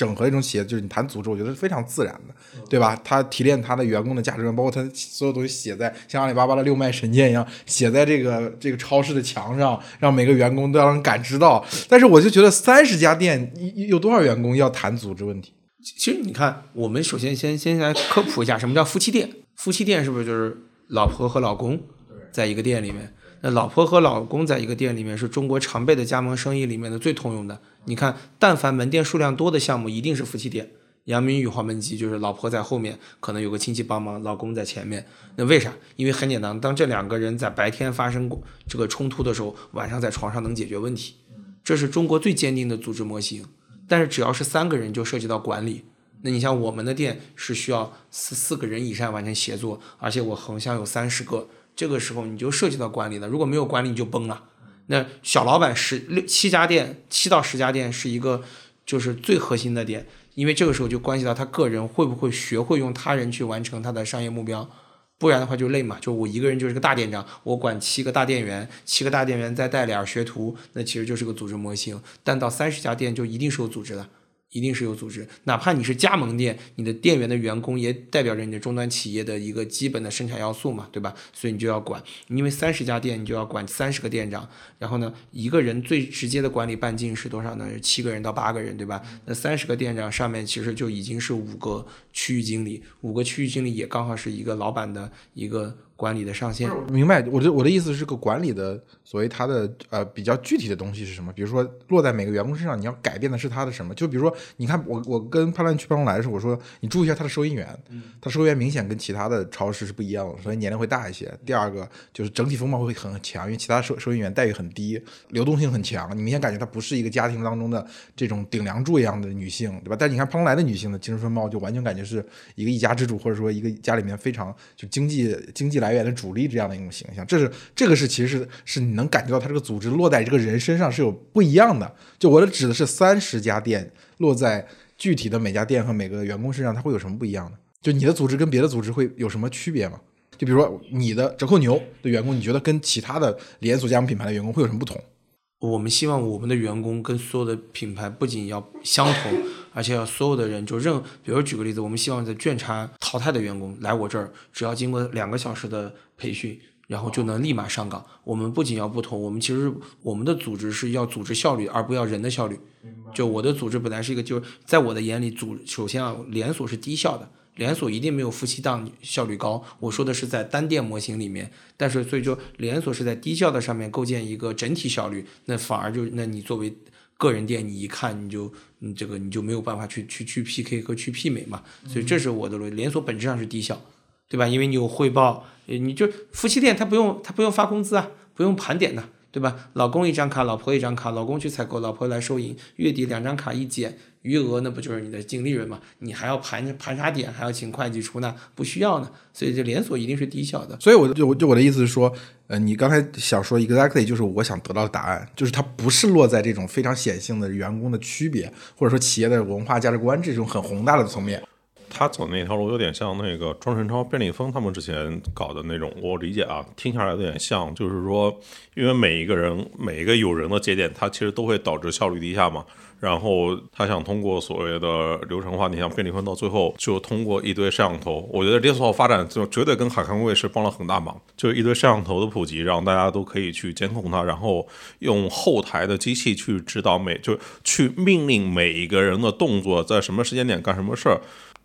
整合一种企业，就是你谈组织，我觉得是非常自然的，对吧？他提炼他的员工的价值观，包括他所有东西写在像阿里巴巴的六脉神剑一样，写在这个这个超市的墙上，让每个员工都要能感知到。但是我就觉得三十家店有多少员工要谈组织问题？其实你看，我们首先先先来科普一下什么叫夫妻店。夫妻店是不是就是老婆和老公在一个店里面？那老婆和老公在一个店里面是中国常备的加盟生意里面的最通用的。你看，但凡门店数量多的项目，一定是夫妻店。阳明宇黄焖鸡就是老婆在后面，可能有个亲戚帮忙，老公在前面。那为啥？因为很简单，当这两个人在白天发生过这个冲突的时候，晚上在床上能解决问题。这是中国最坚定的组织模型。但是只要是三个人，就涉及到管理。那你像我们的店是需要四四个人以上完成协作，而且我横向有三十个。这个时候你就涉及到管理了，如果没有管理你就崩了。那小老板十六七家店，七到十家店是一个就是最核心的点，因为这个时候就关系到他个人会不会学会用他人去完成他的商业目标，不然的话就累嘛。就我一个人就是个大店长，我管七个大店员，七个大店员再带俩学徒，那其实就是个组织模型。但到三十家店就一定是有组织的。一定是有组织，哪怕你是加盟店，你的店员的员工也代表着你的终端企业的一个基本的生产要素嘛，对吧？所以你就要管，因为三十家店你就要管三十个店长，然后呢，一个人最直接的管理半径是多少呢？是七个人到八个人，对吧？那三十个店长上面其实就已经是五个区域经理，五个区域经理也刚好是一个老板的一个。管理的上限，明白。我的我的意思是个管理的所谓它的呃比较具体的东西是什么？比如说落在每个员工身上，你要改变的是他的什么？就比如说，你看我我跟潘乱去办公来的时候，我说你注意一下他的收银员，他收银员明显跟其他的超市是不一样的，所以年龄会大一些。第二个就是整体风貌会很强，因为其他收收银员待遇很低，流动性很强，你明显感觉她不是一个家庭当中的这种顶梁柱一样的女性，对吧？但你看潘龙来的女性的精神风貌，就完全感觉是一个一家之主，或者说一个家里面非常就经济经济来。来源的主力这样的一种形象，这是这个是其实是是你能感觉到他这个组织落在这个人身上是有不一样的。就我的指的是三十家店落在具体的每家店和每个员工身上，它会有什么不一样的？就你的组织跟别的组织会有什么区别吗？就比如说你的折扣牛的员工，你觉得跟其他的连锁加盟品牌的员工会有什么不同？我们希望我们的员工跟所有的品牌不仅要相同，而且要所有的人就任，比如举个例子，我们希望在卷查淘汰的员工来我这儿，只要经过两个小时的培训，然后就能立马上岗。我们不仅要不同，我们其实我们的组织是要组织效率，而不要人的效率。就我的组织本来是一个，就是在我的眼里，组首先啊，连锁是低效的。连锁一定没有夫妻档效率高。我说的是在单店模型里面，但是所以说连锁是在低效的上面构建一个整体效率，那反而就那你作为个人店，你一看你就你这个你就没有办法去去去 PK 和去媲美嘛。所以这是我的逻辑，连锁本质上是低效，对吧？因为你有汇报，你就夫妻店他不用他不用发工资啊，不用盘点的。对吧？老公一张卡，老婆一张卡，老公去采购，老婆来收银，月底两张卡一减，余额那不就是你的净利润嘛？你还要盘盘查点？还要请会计出纳？不需要呢。所以这连锁一定是低效的。所以我就就我的意思是说，呃，你刚才想说 exactly 就是我想得到的答案，就是它不是落在这种非常显性的员工的区别，或者说企业的文化价值观这种很宏大的层面。他走那条路有点像那个庄晨超、便利蜂他们之前搞的那种，我理解啊，听下来有点像，就是说，因为每一个人每一个有人的节点，它其实都会导致效率低下嘛。然后他想通过所谓的流程化，你像便利蜂到最后就通过一堆摄像头，我觉得连锁发展就绝对跟海康威视帮了很大忙，就是一堆摄像头的普及，让大家都可以去监控它，然后用后台的机器去指导每就去命令每一个人的动作，在什么时间点干什么事儿。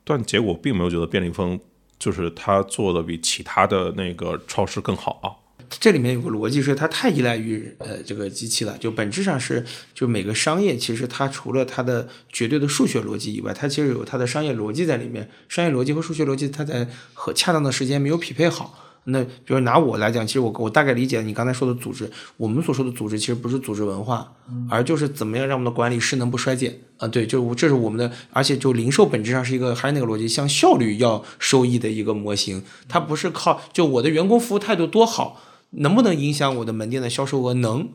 但结果并没有觉得便利蜂就是他做的比其他的那个超市更好啊。这里面有个逻辑是，它太依赖于呃这个机器了。就本质上是，就每个商业其实它除了它的绝对的数学逻辑以外，它其实有它的商业逻辑在里面。商业逻辑和数学逻辑，它在和恰当的时间没有匹配好。那比如拿我来讲，其实我我大概理解你刚才说的组织，我们所说的组织其实不是组织文化，而就是怎么样让我们的管理势能不衰减啊？对，就这是我们的，而且就零售本质上是一个还是那个逻辑，向效率要收益的一个模型，它不是靠就我的员工服务态度多好，能不能影响我的门店的销售额能，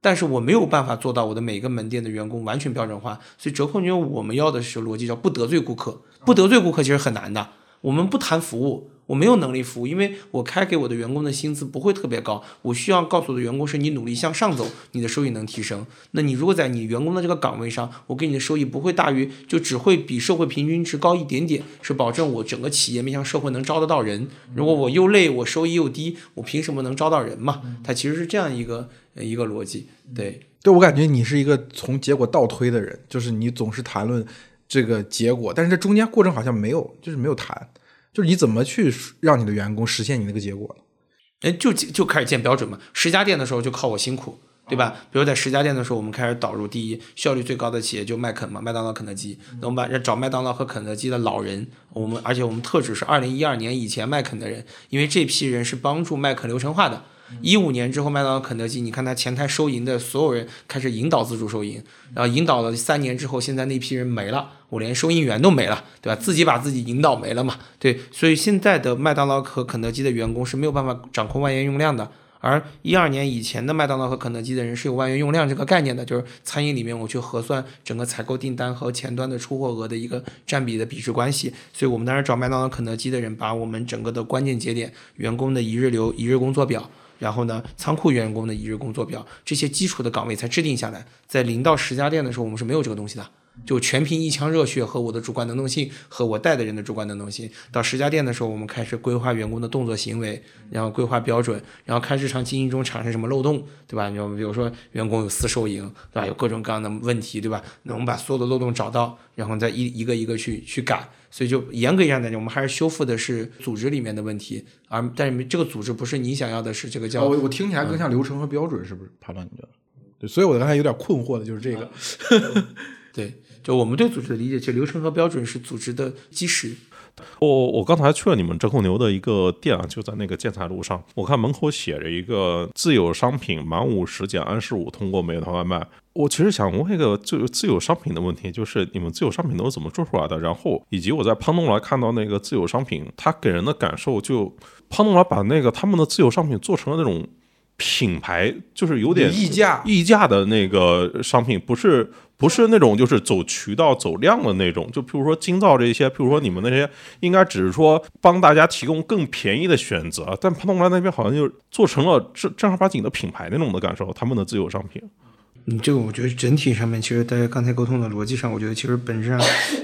但是我没有办法做到我的每个门店的员工完全标准化，所以折扣牛我们要的是逻辑叫不得罪顾客，不得罪顾客其实很难的，我们不谈服务。我没有能力服务，因为我开给我的员工的薪资不会特别高。我需要告诉我的员工是：你努力向上走，你的收益能提升。那你如果在你员工的这个岗位上，我给你的收益不会大于，就只会比社会平均值高一点点，是保证我整个企业面向社会能招得到人。如果我又累，我收益又低，我凭什么能招到人嘛？它其实是这样一个一个逻辑。对，对我感觉你是一个从结果倒推的人，就是你总是谈论这个结果，但是这中间过程好像没有，就是没有谈。就是你怎么去让你的员工实现你那个结果呢？哎，就就开始建标准嘛。十家店的时候就靠我辛苦，对吧？比如在十家店的时候，我们开始导入第一效率最高的企业就麦肯嘛，麦当劳、肯德基。那我们把找麦当劳和肯德基的老人，我们而且我们特指是二零一二年以前麦肯的人，因为这批人是帮助麦肯流程化的。一五年之后，麦当劳、肯德基，你看他前台收银的所有人开始引导自助收银，然后引导了三年之后，现在那批人没了，我连收银员都没了，对吧？自己把自己引导没了嘛，对，所以现在的麦当劳和肯德基的员工是没有办法掌控万元用量的，而一二年以前的麦当劳和肯德基的人是有万元用量这个概念的，就是餐饮里面我去核算整个采购订单和前端的出货额的一个占比的比值关系，所以我们当时找麦当劳、肯德基的人，把我们整个的关键节点员工的一日流、一日工作表。然后呢，仓库员工的一日工作表，这些基础的岗位才制定下来。在零到十家店的时候，我们是没有这个东西的。就全凭一腔热血和我的主观能动性和我带的人的主观能动性。到十家店的时候，我们开始规划员工的动作行为，然后规划标准，然后看日常经营中产生什么漏洞，对吧？你比如说员工有私收营，对吧？有各种各样的问题，对吧？那我们把所有的漏洞找到，然后再一一个一个去去改。所以就严格意义上讲，我们还是修复的是组织里面的问题，而但是这个组织不是你想要的，是这个叫我我听起来更像流程和标准，是不是？判断，你觉得？对，所以我刚才有点困惑的就是这个，(laughs) (laughs) 对。就我们对组织的理解，就流程和标准是组织的基石。我我刚才去了你们折扣牛的一个店啊，就在那个建材路上。我看门口写着一个自有商品满五十减二十五，通过美团外卖。我其实想问一个自自有商品的问题，就是你们自有商品都是怎么做出来的？然后以及我在胖东来看到那个自有商品，它给人的感受就胖东来把那个他们的自有商品做成了那种。品牌就是有点溢价，溢价的那个商品，不是不是那种就是走渠道走量的那种。就譬如说金造这些，譬如说你们那些，应该只是说帮大家提供更便宜的选择。但潘东来那边好像就做成了正正儿八经的品牌那种的感受，他们的自有商品。嗯，这个我觉得整体上面，其实大家刚才沟通的逻辑上，我觉得其实本质上，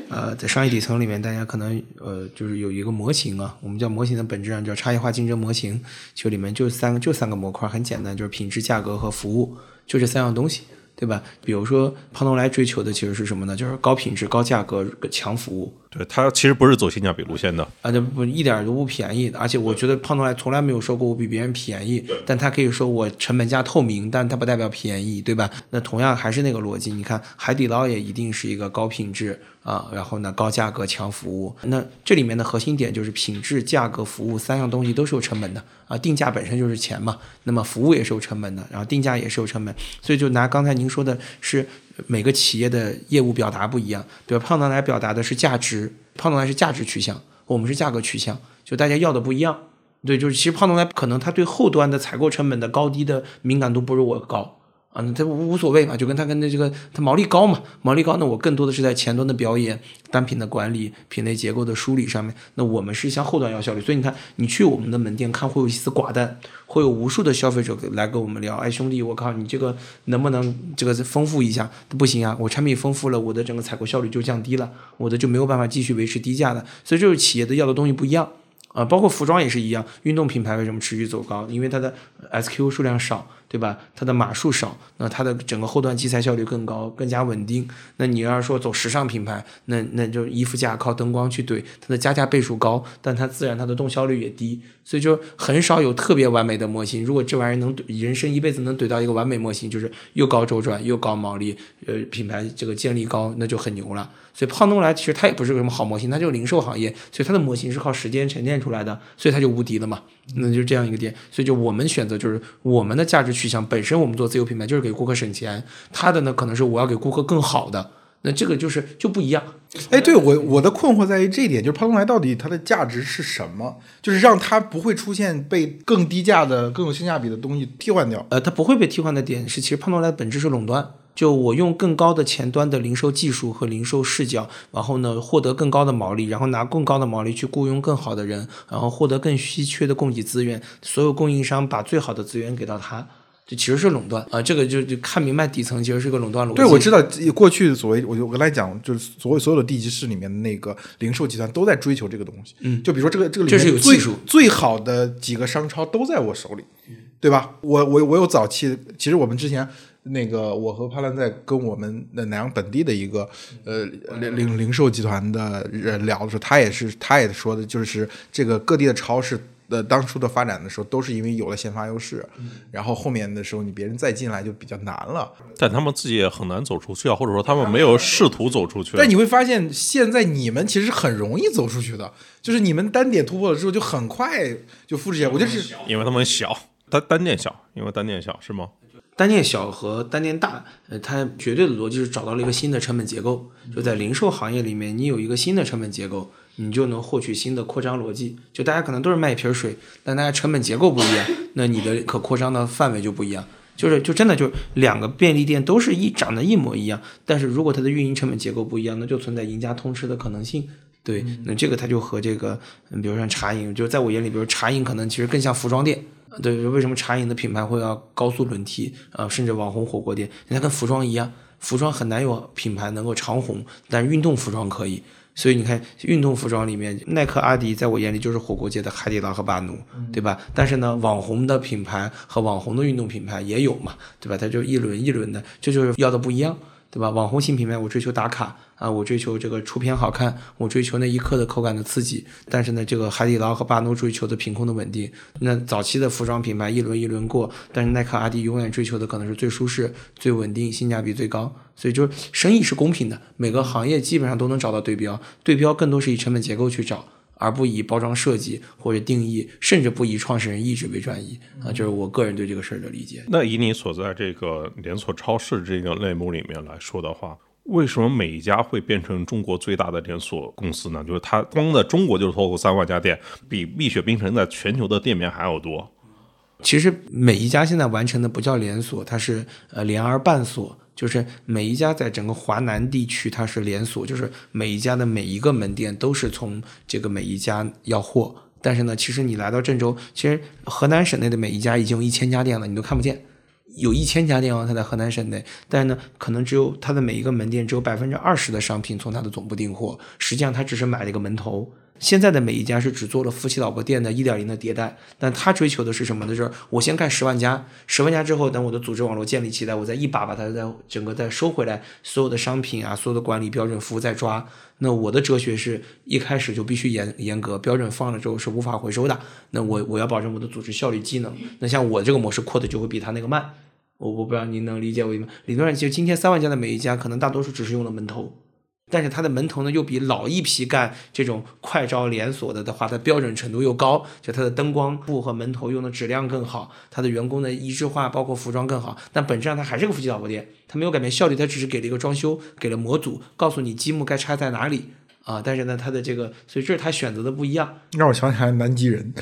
呃，在商业底层里面，大家可能呃，就是有一个模型啊，我们叫模型的本质上叫差异化竞争模型，其实里面就三个就三个模块，很简单，就是品质、价格和服务，就这三样东西。对吧？比如说胖东来追求的其实是什么呢？就是高品质、高价格、强服务。对它其实不是走性价比路线的，啊，这不一点儿都不便宜，而且我觉得胖东来从来没有说过我比别人便宜，但他可以说我成本价透明，但它不代表便宜，对吧？那同样还是那个逻辑，你看海底捞也一定是一个高品质啊，然后呢高价格强服务，那这里面的核心点就是品质、价格、服务三样东西都是有成本的啊，定价本身就是钱嘛，那么服务也是有成本的，然后定价也是有成本，所以就拿刚才您说的是每个企业的业务表达不一样，比如胖东来表达的是价值，胖东来是价值取向，我们是价格取向，就大家要的不一样。对，就是其实胖东来可能他对后端的采购成本的高低的敏感度不如我高啊，他无无所谓嘛，就跟他跟那这个他毛利高嘛，毛利高，那我更多的是在前端的表演、单品的管理、品类结构的梳理上面，那我们是向后端要效率，所以你看你去我们的门店看会有一丝寡淡，会有无数的消费者来跟我们聊，哎兄弟，我靠，你这个能不能这个丰富一下？不行啊，我产品丰富了，我的整个采购效率就降低了，我的就没有办法继续维持低价的，所以就是企业的要的东西不一样。啊，包括服装也是一样，运动品牌为什么持续走高？因为它的 SKU 数量少，对吧？它的码数少，那它的整个后端基材效率更高，更加稳定。那你要是说走时尚品牌，那那就衣服架靠灯光去怼，它的加价倍数高，但它自然它的动销率也低，所以就很少有特别完美的模型。如果这玩意儿能怼人生一辈子能怼到一个完美模型，就是又高周转又高毛利，呃，品牌这个建立高，那就很牛了。所以胖东来其实它也不是个什么好模型，它就是零售行业，所以它的模型是靠时间沉淀出来的，所以它就无敌了嘛。那就这样一个点，所以就我们选择就是我们的价值取向本身，我们做自有品牌就是给顾客省钱，他的呢可能是我要给顾客更好的，那这个就是就不一样。哎，对我我的困惑在于这一点，就是胖东来到底它的价值是什么？就是让它不会出现被更低价的、更有性价比的东西替换掉。呃，它不会被替换的点是，其实胖东来本质是垄断。就我用更高的前端的零售技术和零售视角，然后呢获得更高的毛利，然后拿更高的毛利去雇佣更好的人，然后获得更稀缺的供给资源，所有供应商把最好的资源给到他，这其实是垄断啊！这个就就看明白底层其实是个垄断逻辑。对，我知道过去所谓我就我跟大家讲，就是所谓所有的地级市里面的那个零售集团都在追求这个东西。嗯，就比如说这个这个最技术最好的几个商超都在我手里，对吧？我我我有早期，其实我们之前。那个，我和潘兰在跟我们的南阳本地的一个呃零零零售集团的人聊的时候，他也是他也说的，就是这个各地的超市的当初的发展的时候，都是因为有了先发优势，然后后面的时候你别人再进来就比较难了。但他们自己也很难走出去啊，或者说他们没有试图走出去。但你会发现，现在你们其实很容易走出去的，就是你们单点突破了之后，就很快就复制起来。我就是因为他们小，单单店小，因为单店小是吗？单店小和单店大，呃，它绝对的逻辑是找到了一个新的成本结构。就在零售行业里面，你有一个新的成本结构，你就能获取新的扩张逻辑。就大家可能都是卖一瓶水，但大家成本结构不一样，那你的可扩张的范围就不一样。就是就真的就两个便利店都是一长得一模一样，但是如果它的运营成本结构不一样，那就存在赢家通吃的可能性。对，那这个它就和这个，嗯，比如像茶饮，就在我眼里，比如茶饮可能其实更像服装店。对，为什么茶饮的品牌会要高速轮替啊？甚至网红火锅店，它跟服装一样，服装很难有品牌能够长红，但运动服装可以。所以你看，运动服装里面，耐克、阿迪在我眼里就是火锅界的海底捞和巴奴，对吧？但是呢，网红的品牌和网红的运动品牌也有嘛，对吧？它就一轮一轮的，这就是要的不一样。对吧？网红新品牌，我追求打卡啊，我追求这个出片好看，我追求那一刻的口感的刺激。但是呢，这个海底捞和巴奴追求的品控的稳定。那早期的服装品牌一轮一轮过，但是耐克、阿迪永远追求的可能是最舒适、最稳定、性价比最高。所以就是生意是公平的，每个行业基本上都能找到对标，对标更多是以成本结构去找。而不以包装设计或者定义，甚至不以创始人意志为转移啊，就是我个人对这个事儿的理解。那以你所在这个连锁超市这个类目里面来说的话，为什么每一家会变成中国最大的连锁公司呢？就是它光在中国就是超过三万家店，比蜜雪冰城在全球的店面还要多。其实每一家现在完成的不叫连锁，它是呃连而半锁。就是每一家在整个华南地区，它是连锁，就是每一家的每一个门店都是从这个每一家要货。但是呢，其实你来到郑州，其实河南省内的每一家已经有一千家店了，你都看不见，有一千家店哦，它在河南省内，但是呢，可能只有它的每一个门店只有百分之二十的商品从它的总部订货，实际上它只是买了一个门头。现在的每一家是只做了夫妻老婆店的一点零的迭代，但他追求的是什么呢？就是我先干十万家，十万家之后，等我的组织网络建立起来，我再一把把它再整个再收回来，所有的商品啊，所有的管理标准服务再抓。那我的哲学是一开始就必须严严格，标准放了之后是无法回收的。那我我要保证我的组织效率、技能。那像我这个模式扩的就会比他那个慢。我我不知道您能理解我吗？理论上，其实今天三万家的每一家，可能大多数只是用了门头，但是它的门头呢，又比老一批干这种快招连锁的的话，它标准程度又高，就它的灯光布和门头用的质量更好，它的员工的一致化，包括服装更好。但本质上它还是个夫妻老婆店，它没有改变效率，它只是给了一个装修，给了模组，告诉你积木该插在哪里啊。但是呢，它的这个，所以这是他选择的不一样。让我想起来南极人，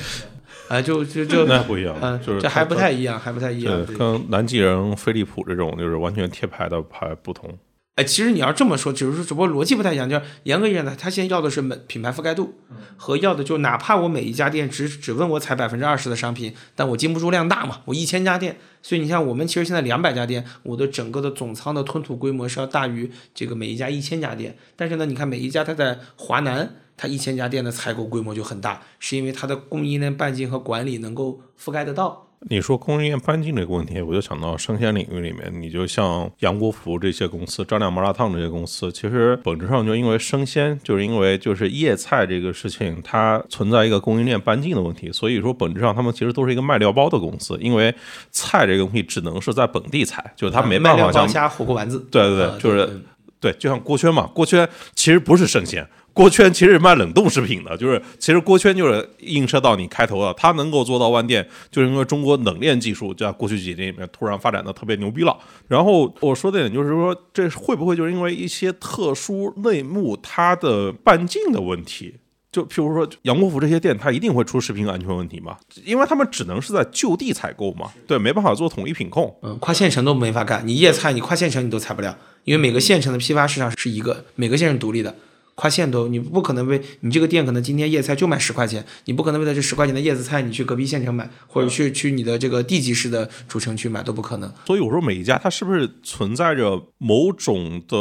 啊，就就就那不一样，嗯，就是这还不太一样，还不太一样。跟南极人、飞利浦这种就是完全贴牌的牌不同。哎，其实你要这么说，只是说只不过逻辑不太一样。就是严格意义上呢，他现在要的是门品牌覆盖度，和要的就哪怕我每一家店只只问我采百分之二十的商品，但我经不住量大嘛，我一千家店，所以你像我们其实现在两百家店，我的整个的总仓的吞吐规模是要大于这个每一家一千家店。但是呢，你看每一家它在华南，它一千家店的采购规模就很大，是因为它的供应链半径和管理能够覆盖得到。你说供应链搬进这个问题，我就想到生鲜领域里面，你就像杨国福这些公司、张亮麻辣烫这些公司，其实本质上就因为生鲜，就是因为就是叶菜这个事情，它存在一个供应链搬进的问题，所以说本质上他们其实都是一个卖料包的公司，因为菜这个东西只能是在本地采，就是它没办法像卖料包虾、火锅丸子。对对对啊就是对对，就像锅圈嘛，锅圈其实不是生鲜，锅圈其实是卖冷冻食品的，就是其实锅圈就是映射到你开头的，它能够做到万店，就是因为中国冷链技术在过去几年里面突然发展的特别牛逼了。然后我说的点就是说，这会不会就是因为一些特殊内幕它的半径的问题？就譬如说杨国福这些店，它一定会出食品安全问题嘛？因为他们只能是在就地采购嘛，对，没办法做统一品控。嗯，跨县城都没法干，你叶菜你跨县城你都采不了，因为每个县城的批发市场是一个，每个县城独立的，跨县都你不可能为你这个店可能今天叶菜就卖十块钱，你不可能为了这十块钱的叶子菜你去隔壁县城买，或者去去你的这个地级市的主城区买都不可能。所以我说每一家它是不是存在着某种的，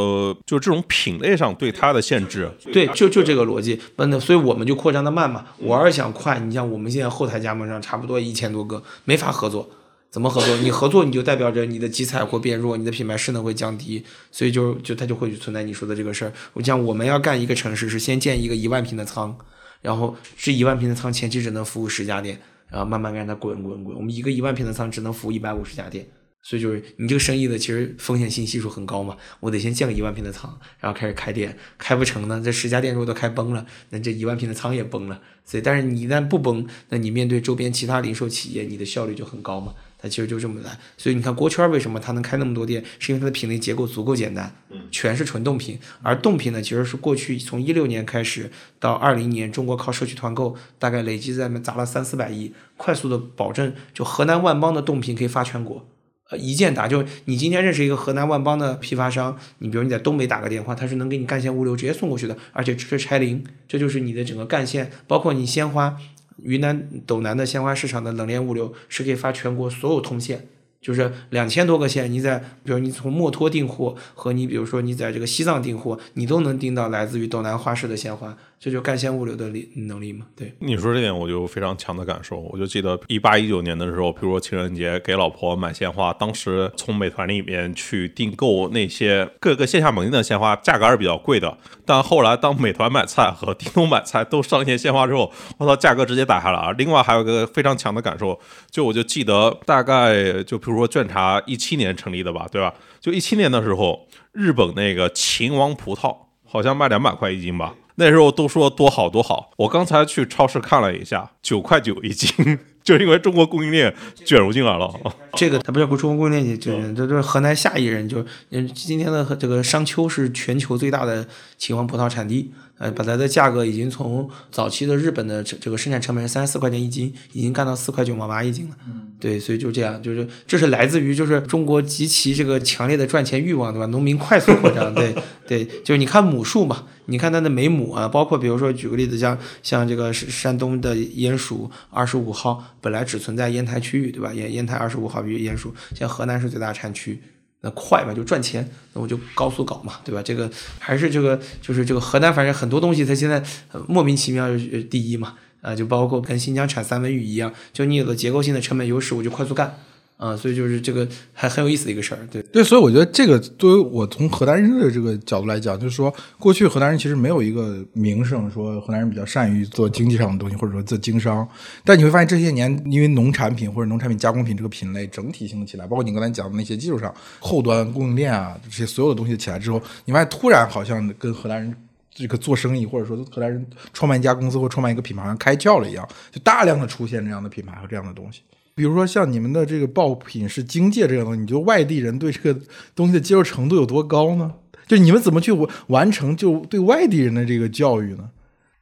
就是这种品类上对它的限制？对，就就这个逻辑，那那所以我们就扩张的慢嘛。我要是想快，你像我们现在后台加盟商差不多一千多个，没法合作。怎么合作？你合作你就代表着你的集采会变弱，你的品牌势能会降低，所以就就它就会存在你说的这个事儿。我讲我们要干一个城市，是先建一个一万平的仓，然后这一万平的仓前期只能服务十家店，然后慢慢让它滚滚滚。我们一个一万平的仓只能服务一百五十家店。所以就是你这个生意的其实风险性系数很高嘛，我得先建个一万平的仓，然后开始开店，开不成呢，这十家店如果都开崩了，那这一万平的仓也崩了。所以，但是你一旦不崩，那你面对周边其他零售企业，你的效率就很高嘛。它其实就这么来。所以你看锅圈为什么它能开那么多店，是因为它的品类结构足够简单，全是纯冻品。而冻品呢，其实是过去从一六年开始到二零年，中国靠社区团购大概累计在那砸了三四百亿，快速的保证就河南万邦的冻品可以发全国。呃，一键打，就你今天认识一个河南万邦的批发商，你比如你在东北打个电话，他是能给你干线物流直接送过去的，而且直接拆零，这就是你的整个干线，包括你鲜花，云南斗南的鲜花市场的冷链物流是可以发全国所有通线。就是两千多个县，你在比如你从墨脱订货和你比如说你在这个西藏订货，你都能订到来自于斗南花市的鲜花，这就干线物流的力能力嘛？对。你说这点我就非常强的感受，我就记得一八一九年的时候，比如说情人节给老婆买鲜花，当时从美团里面去订购那些各个线下门店的鲜花，价格还是比较贵的。但后来当美团买菜和叮咚买菜都上线鲜花之后，我操，价格直接打开了啊！另外还有个非常强的感受，就我就记得大概就比如说卷茶一七年成立的吧，对吧？就一七年的时候，日本那个秦王葡萄好像卖两百块一斤吧。那时候都说多好多好，我刚才去超市看了一下，九块九一斤，(laughs) 就因为中国供应链卷入进来了。(laughs) 这个它不叫中国供应链，就是这这河南下邑人就嗯，今天的这个商丘是全球最大的秦皇葡萄产地，呃，本来的价格已经从早期的日本的这这个生产成本是三十四块钱一斤，已经干到四块九毛八一斤了。对，所以就这样，就是这是来自于就是中国极其这个强烈的赚钱欲望，对吧？农民快速扩张，(laughs) 对对，就是你看亩数嘛，你看它的每亩啊，包括比如说举个例子，像像这个山东的烟薯二十五号，本来只存在烟台区域，对吧？烟烟台二十五号鼹鼠，像河南是最大产区。那快嘛就赚钱，那我就高速搞嘛，对吧？这个还是这个就是这个河南，反正很多东西它现在莫名其妙第一嘛，啊，就包括跟新疆产三文鱼一样，就你有了结构性的成本优势，我就快速干。啊，所以就是这个还很有意思的一个事儿，对对，所以我觉得这个作为我从河南人的这个角度来讲，就是说过去河南人其实没有一个名声，说河南人比较善于做经济上的东西，或者说做经商。但你会发现这些年，因为农产品或者农产品加工品这个品类整体性的起来，包括你刚才讲的那些技术上后端供应链啊这些所有的东西起来之后，你发现突然好像跟河南人这个做生意，或者说河南人创办一家公司或创办一个品牌，像开窍了一样，就大量的出现这样的品牌和这样的东西。比如说像你们的这个爆品是京界这个东西，你觉得外地人对这个东西的接受程度有多高呢？就你们怎么去完成就对外地人的这个教育呢？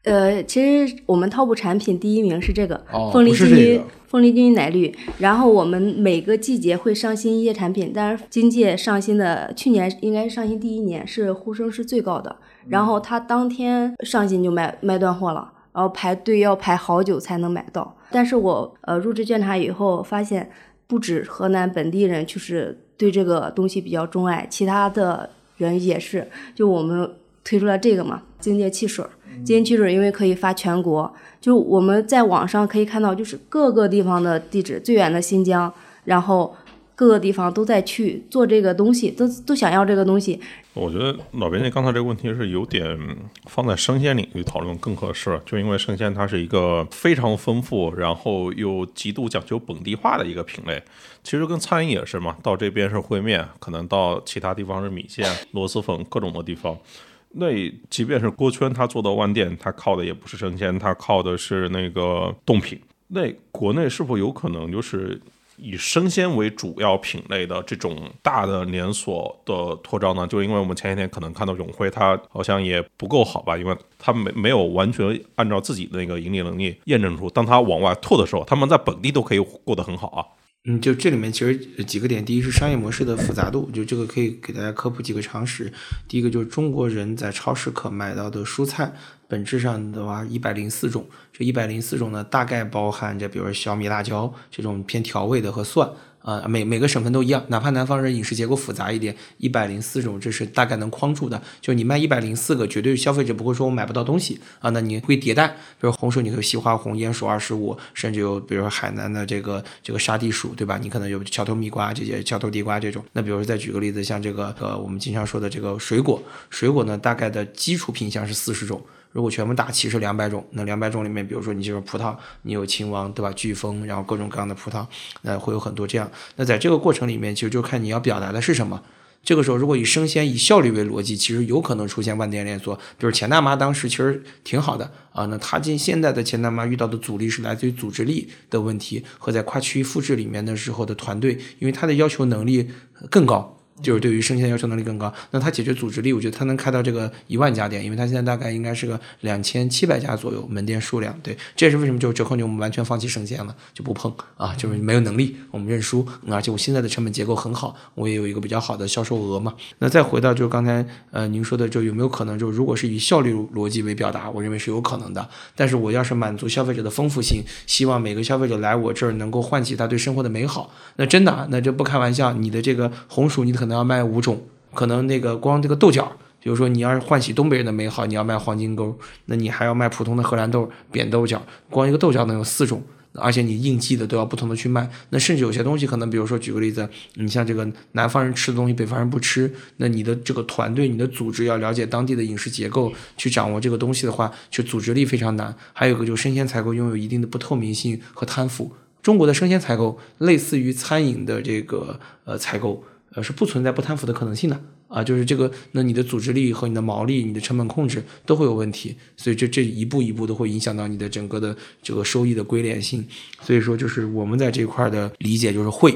呃，其实我们 top 产品第一名是这个凤梨金桔凤梨金桔奶绿，然后我们每个季节会上新一些产品，但是金界上新的去年应该是上新第一年，是呼声是最高的，然后它当天上新就卖卖断货了。然后排队要排好久才能买到，但是我呃入职卷茶以后发现，不止河南本地人就是对这个东西比较钟爱，其他的人也是。就我们推出了这个嘛，金界汽水，金界汽水因为可以发全国，就我们在网上可以看到，就是各个地方的地址，最远的新疆，然后。各个地方都在去做这个东西，都都想要这个东西。我觉得老编辑刚才这个问题是有点放在生鲜领域讨论更合适，就因为生鲜它是一个非常丰富，然后又极度讲究本地化的一个品类。其实跟餐饮也是嘛，到这边是烩面，可能到其他地方是米线、螺蛳粉各种的地方。那即便是锅圈，它做的万店，它靠的也不是生鲜，它靠的是那个冻品。那国内是否有可能就是？以生鲜为主要品类的这种大的连锁的拓招呢，就因为我们前几天可能看到永辉，它好像也不够好吧，因为它没没有完全按照自己的那个盈利能力验证出，当它往外拓的时候，他们在本地都可以过得很好啊。嗯，就这里面其实几个点，第一是商业模式的复杂度，就这个可以给大家科普几个常识。第一个就是中国人在超市可买到的蔬菜，本质上的话一百零四种，这一百零四种呢，大概包含着比如说小米辣椒这种偏调味的和蒜。啊，每每个省份都一样，哪怕南方人饮食结构复杂一点，一百零四种，这是大概能框住的。就你卖一百零四个，绝对消费者不会说我买不到东西啊。那你会迭代，比如红薯，你有西花红、烟薯二十五，甚至有比如说海南的这个这个沙地薯，对吧？你可能有桥头蜜瓜这些，桥头地瓜这种。那比如说再举个例子，像这个呃，我们经常说的这个水果，水果呢，大概的基础品相是四十种。如果全部打齐是两百种，那两百种里面，比如说你就是葡萄，你有秦王对吧？飓风，然后各种各样的葡萄，那会有很多这样。那在这个过程里面，其实就看你要表达的是什么。这个时候，如果以生鲜以效率为逻辑，其实有可能出现万店连锁。比如钱大妈当时其实挺好的啊，那他进现在的钱大妈遇到的阻力是来自于组织力的问题和在跨区域复制里面的时候的团队，因为他的要求能力更高。就是对于生鲜要求能力更高，那它解决组织力，我觉得它能开到这个一万家店，因为它现在大概应该是个两千七百家左右门店数量。对，这也是为什么就折扣牛我们完全放弃生鲜了，就不碰啊，就是没有能力，我们认输。而且我现在的成本结构很好，我也有一个比较好的销售额嘛。那再回到就是刚才呃您说的，就有没有可能就如果是以效率逻辑为表达，我认为是有可能的。但是我要是满足消费者的丰富性，希望每个消费者来我这儿能够唤起他对生活的美好，那真的那就不开玩笑，你的这个红薯你可能可能要卖五种。可能那个光这个豆角，比如说你要是唤起东北人的美好，你要卖黄金钩，那你还要卖普通的荷兰豆、扁豆角，光一个豆角能有四种，而且你应季的都要不同的去卖。那甚至有些东西可能，比如说举个例子，你像这个南方人吃的东西，北方人不吃，那你的这个团队、你的组织要了解当地的饮食结构，去掌握这个东西的话，就组织力非常难。还有一个就是生鲜采购拥有一定的不透明性和贪腐。中国的生鲜采购类似于餐饮的这个呃采购。是不存在不贪腐的可能性的啊，就是这个，那你的组织力和你的毛利、你的成本控制都会有问题，所以这这一步一步都会影响到你的整个的这个收益的归联性。所以说，就是我们在这块的理解就是会，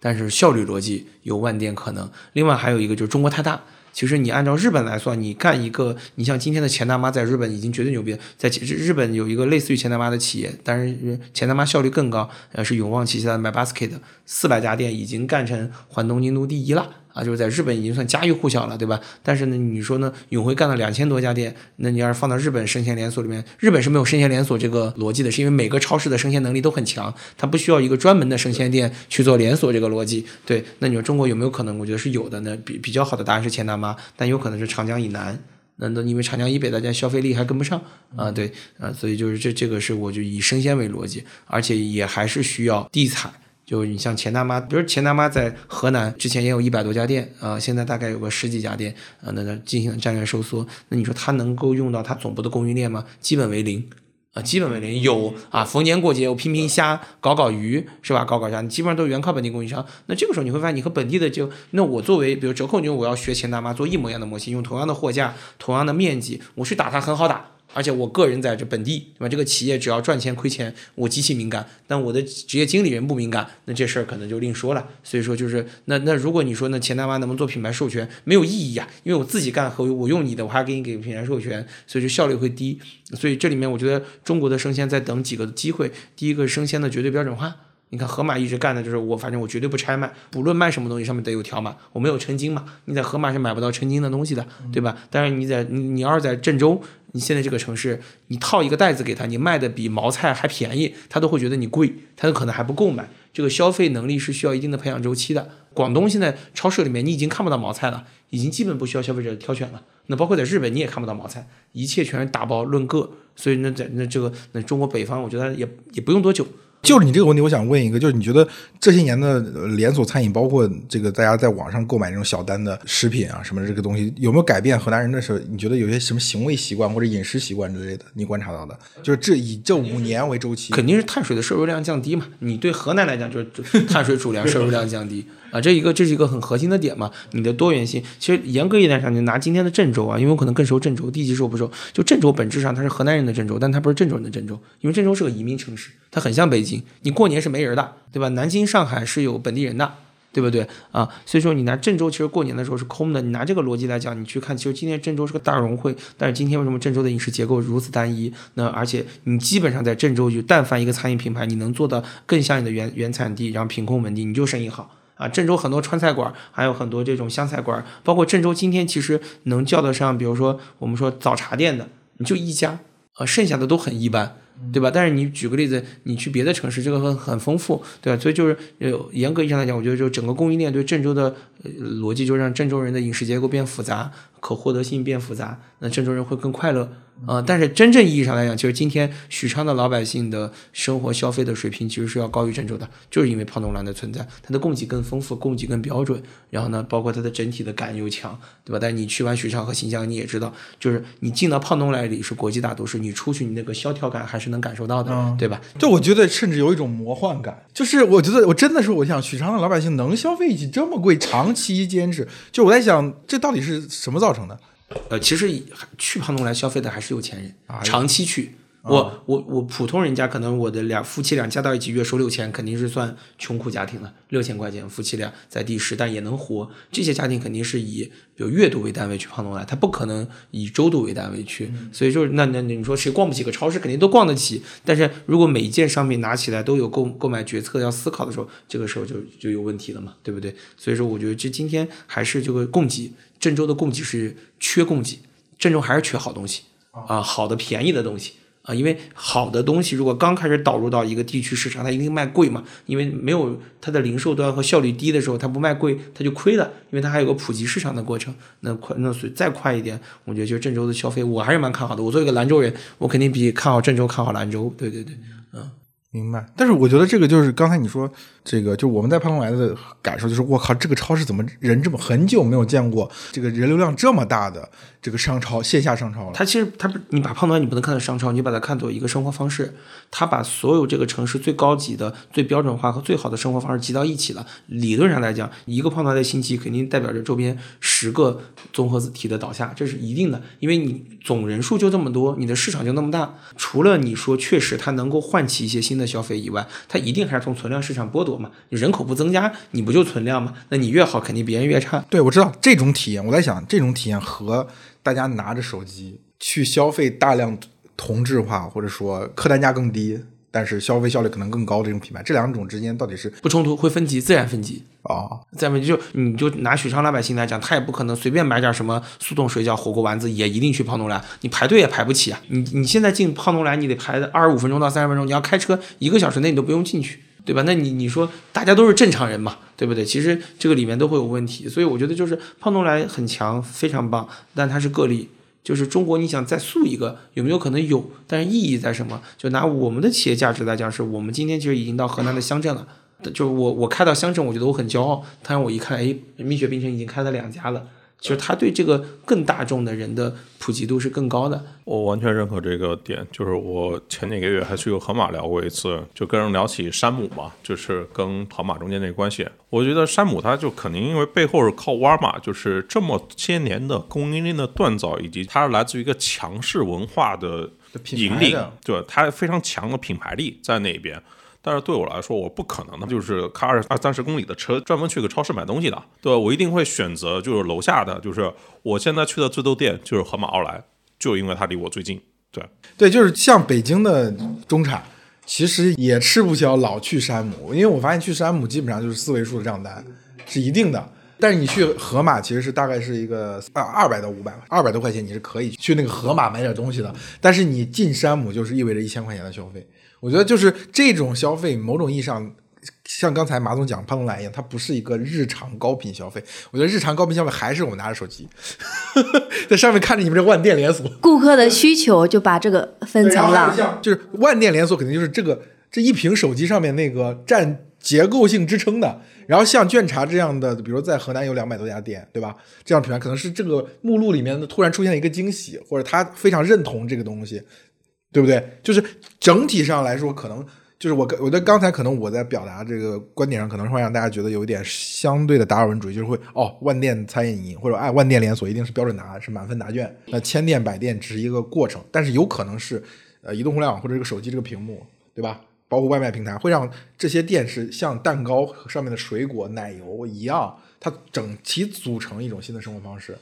但是效率逻辑有万点可能。另外还有一个就是中国太大。其实你按照日本来算，你干一个，你像今天的钱大妈在日本已经绝对牛逼，在日本有一个类似于钱大妈的企业，但是钱大妈效率更高，呃，是永旺旗下的 My Basket，四百家店已经干成环东京都第一了。啊，就是在日本已经算家喻户晓了，对吧？但是呢，你说呢，永辉干了两千多家店，那你要是放到日本生鲜连锁里面，日本是没有生鲜连锁这个逻辑的，是因为每个超市的生鲜能力都很强，它不需要一个专门的生鲜店去做连锁这个逻辑。对，那你说中国有没有可能？我觉得是有的。那比比较好的答案是钱大妈，但有可能是长江以南。那那因为长江以北大家消费力还跟不上啊，对啊，所以就是这这个是我就以生鲜为逻辑，而且也还是需要地采。就你像钱大妈，比如钱大妈在河南之前也有一百多家店啊，现在大概有个十几家店啊，那那进行战略收缩。那你说它能够用到它总部的供应链吗？基本为零。啊，基本为零有啊，逢年过节我拼拼虾，搞搞鱼是吧？搞搞虾，你基本上都是原靠本地供应商。那这个时候你会发现，你和本地的就那我作为比如折扣牛，我要学钱大妈做一模一样的模型，用同样的货架、同样的面积，我去打它很好打。而且我个人在这本地，对吧？这个企业只要赚钱亏钱，我极其敏感。但我的职业经理人不敏感，那这事儿可能就另说了。所以说，就是那那如果你说那钱大妈能不能做品牌授权，没有意义呀，因为我自己干和我用你的，我还给你给品牌授权，所以就效率会低。所以这里面我觉得中国的生鲜在等几个机会。第一个，生鲜的绝对标准化。你看盒马一直干的就是我，反正我绝对不拆卖，不论卖什么东西，上面得有条码，我没有称斤嘛。你在盒马是买不到称斤的东西的，对吧？但是你在你你要是在郑州，你现在这个城市，你套一个袋子给他，你卖的比毛菜还便宜，他都会觉得你贵，他有可能还不够买。这个消费能力是需要一定的培养周期的。广东现在超市里面你已经看不到毛菜了，已经基本不需要消费者挑选了。那包括在日本你也看不到毛菜，一切全是打包论个。所以那在那这个那中国北方，我觉得也也不用多久。就是你这个问题，我想问一个，就是你觉得这些年的连锁餐饮，包括这个大家在网上购买这种小单的食品啊什么这个东西，有没有改变河南人的时候？你觉得有些什么行为习惯或者饮食习惯之类的，你观察到的？就是这以这五年为周期，(laughs) 肯定是碳水的摄入量降低嘛。你对河南来讲，就是 (laughs) 碳水主粮摄入量降低。啊，这一个这是一个很核心的点嘛，你的多元性。其实严格一点上，你拿今天的郑州啊，因为我可能更熟郑州，地级市我不熟。就郑州本质上它是河南人的郑州，但它不是郑州人的郑州，因为郑州是个移民城市，它很像北京，你过年是没人的，对吧？南京、上海是有本地人的，对不对啊？所以说你拿郑州，其实过年的时候是空的。你拿这个逻辑来讲，你去看，其实今天郑州是个大融汇，但是今天为什么郑州的饮食结构如此单一？那而且你基本上在郑州，就但凡一个餐饮品牌，你能做到更像你的原原产地，然后品控稳定，你就生意好。啊，郑州很多川菜馆，还有很多这种湘菜馆，包括郑州今天其实能叫得上，比如说我们说早茶店的，你就一家，呃，剩下的都很一般，对吧？但是你举个例子，你去别的城市，这个很很丰富，对吧？所以就是呃，严格意义上来讲，我觉得就整个供应链对郑州的逻辑，就让郑州人的饮食结构变复杂，可获得性变复杂，那郑州人会更快乐。啊，但是真正意义上来讲，其实今天许昌的老百姓的生活消费的水平其实是要高于郑州的，就是因为胖东兰的存在，它的供给更丰富，供给更标准，然后呢，包括它的整体的感又强，对吧？但是你去完许昌和新疆，你也知道，就是你进到胖东来里是国际大都市，你出去你那个萧条感还是能感受到的，对吧？就我觉得甚至有一种魔幻感，就是我觉得我真的是我想许昌的老百姓能消费起这么贵，长期坚持，就我在想这到底是什么造成的？呃，其实去胖东来消费的还是有钱人，长期去。我我我普通人家可能我的两夫妻俩加到一起月收六千，肯定是算穷苦家庭了。六千块钱夫妻俩在第十，但也能活。这些家庭肯定是以比如月度为单位去胖东来，他不可能以周度为单位去。所以就是，那那你说谁逛不起个超市，肯定都逛得起。但是如果每一件商品拿起来都有购购买决策要思考的时候，这个时候就就有问题了嘛，对不对？所以说，我觉得这今天还是这个供给。郑州的供给是缺供给，郑州还是缺好东西啊，好的便宜的东西啊，因为好的东西如果刚开始导入到一个地区市场，它一定卖贵嘛，因为没有它的零售端和效率低的时候，它不卖贵，它就亏了，因为它还有个普及市场的过程。那快，那再快一点，我觉得就郑州的消费，我还是蛮看好的。我作为一个兰州人，我肯定比看好郑州看好兰州。对对对，嗯，明白。但是我觉得这个就是刚才你说。这个就我们在胖东来的感受就是，我靠，这个超市怎么人这么很久没有见过这个人流量这么大的这个商超线下商超了？它其实它不，你把胖东来你不能看作商超，你把它看作一个生活方式。它把所有这个城市最高级的、最标准化和最好的生活方式集到一起了。理论上来讲，一个胖东来的兴起，肯定代表着周边十个综合体的倒下，这是一定的。因为你总人数就这么多，你的市场就那么大，除了你说确实它能够唤起一些新的消费以外，它一定还是从存量市场剥夺。嘛，你人口不增加，你不就存量吗？那你越好，肯定别人越差。对，我知道这种体验。我在想，这种体验和大家拿着手机去消费大量同质化或者说客单价更低但是消费效率可能更高这种品牌，这两种之间到底是不冲突，会分级，自然分级。啊？再问就你就拿许昌老百姓来讲，他也不可能随便买点什么速冻水饺、火锅丸子，也一定去胖东来，你排队也排不起啊！你你现在进胖东来，你得排二十五分钟到三十分钟，你要开车一个小时内你都不用进去，对吧？那你你说大家都是正常人嘛，对不对？其实这个里面都会有问题，所以我觉得就是胖东来很强，非常棒，但它是个例。就是中国，你想再塑一个，有没有可能有？但是意义在什么？就拿我们的企业价值来讲，是我们今天其实已经到河南的乡镇了。就我我开到乡镇，我觉得我很骄傲。但是我一看，哎，蜜雪冰城已经开了两家了。其实它对这个更大众的人的普及度是更高的。我完全认可这个点，就是我前几个月还去过河马聊过一次，就跟人聊起山姆嘛，就是跟河马中间那个关系。我觉得山姆它就肯定因为背后是靠沃尔玛，就是这么些年的供应链的锻造，以及它是来自于一个强势文化的品引领对它非常强的品牌力在那边。但是对我来说，我不可能的，就是开二二三十公里的车专门去个超市买东西的，对？我一定会选择就是楼下的，就是我现在去的最多店就是盒马奥莱，就因为它离我最近。对，对，就是像北京的中产，其实也吃不消老去山姆，因为我发现去山姆基本上就是四位数的账单，是一定的。但是你去盒马其实是大概是一个啊二百到五百，二百多块钱你是可以去那个盒马买点东西的。但是你进山姆就是意味着一千块钱的消费。我觉得就是这种消费，某种意义上，像刚才马总讲胖东来一样，它不是一个日常高频消费。我觉得日常高频消费还是我们拿着手机，(laughs) 在上面看着你们这万店连锁，顾客的需求就把这个分层了。就是万店连锁，肯定就是这个这一屏手机上面那个占结构性支撑的。然后像卷茶这样的，比如在河南有两百多家店，对吧？这样品牌可能是这个目录里面的突然出现了一个惊喜，或者他非常认同这个东西，对不对？就是整体上来说，可能就是我我的刚才可能我在表达这个观点上，可能会让大家觉得有一点相对的达尔文主义，就是会哦，万店餐饮或者哎万店连锁一定是标准答案，是满分答卷。那千店百店只是一个过程，但是有可能是呃移动互联网或者这个手机这个屏幕，对吧？包括外卖平台会让这些店是像蛋糕上面的水果、奶油一样，它整齐组成一种新的生活方式。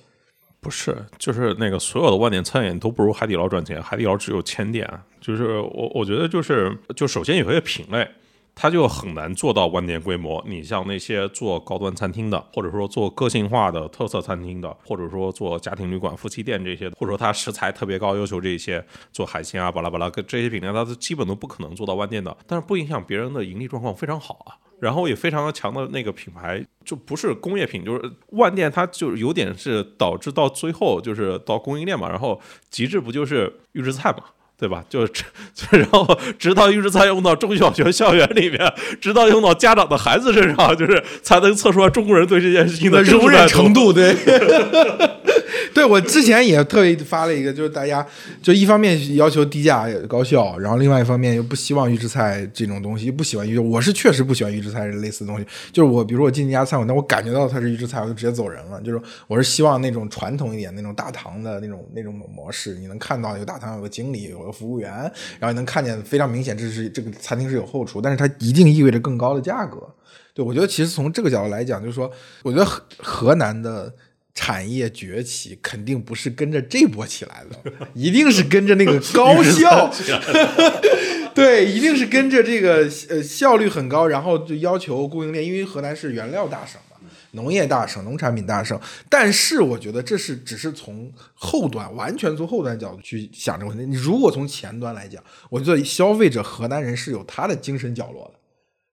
不是，就是那个所有的万店餐饮都不如海底捞赚钱，海底捞只有千店，就是我我觉得就是就首先有一个品类。它就很难做到万店规模。你像那些做高端餐厅的，或者说做个性化的特色餐厅的，或者说做家庭旅馆、夫妻店这些，或者说它食材特别高要求这些做海鲜啊、巴拉巴拉这些品类，它是基本都不可能做到万店的。但是不影响别人的盈利状况非常好啊，然后也非常的强的那个品牌，就不是工业品，就是万店，它就有点是导致到最后就是到供应链嘛，然后极致不就是预制菜嘛。对吧？就就 (laughs) 然后直到预制菜用到中小学校园里面，直到用到家长的孩子身上，就是才能测出来中国人对这件事情的容忍程度。对，(laughs) (laughs) 对我之前也特意发了一个，就是大家就一方面要求低价高效，然后另外一方面又不希望预制菜这种东西，不喜欢预制。我是确实不喜欢预制菜类似的东西。就是我，比如说我进一家餐馆，但我感觉到它是预制菜，我就直接走人了。就是我是希望那种传统一点、那种大堂的那种那种模式，你能看到有大堂有个经理有个。服务员，然后你能看见非常明显，这是这个餐厅是有后厨，但是它一定意味着更高的价格。对我觉得，其实从这个角度来讲，就是说，我觉得河南的产业崛起肯定不是跟着这波起来的，一定是跟着那个高效，对，一定是跟着这个呃效率很高，然后就要求供应链，因为河南是原料大省嘛。农业大省，农产品大省，但是我觉得这是只是从后端，完全从后端角度去想这个问题。你如果从前端来讲，我觉得消费者河南人是有他的精神角落的，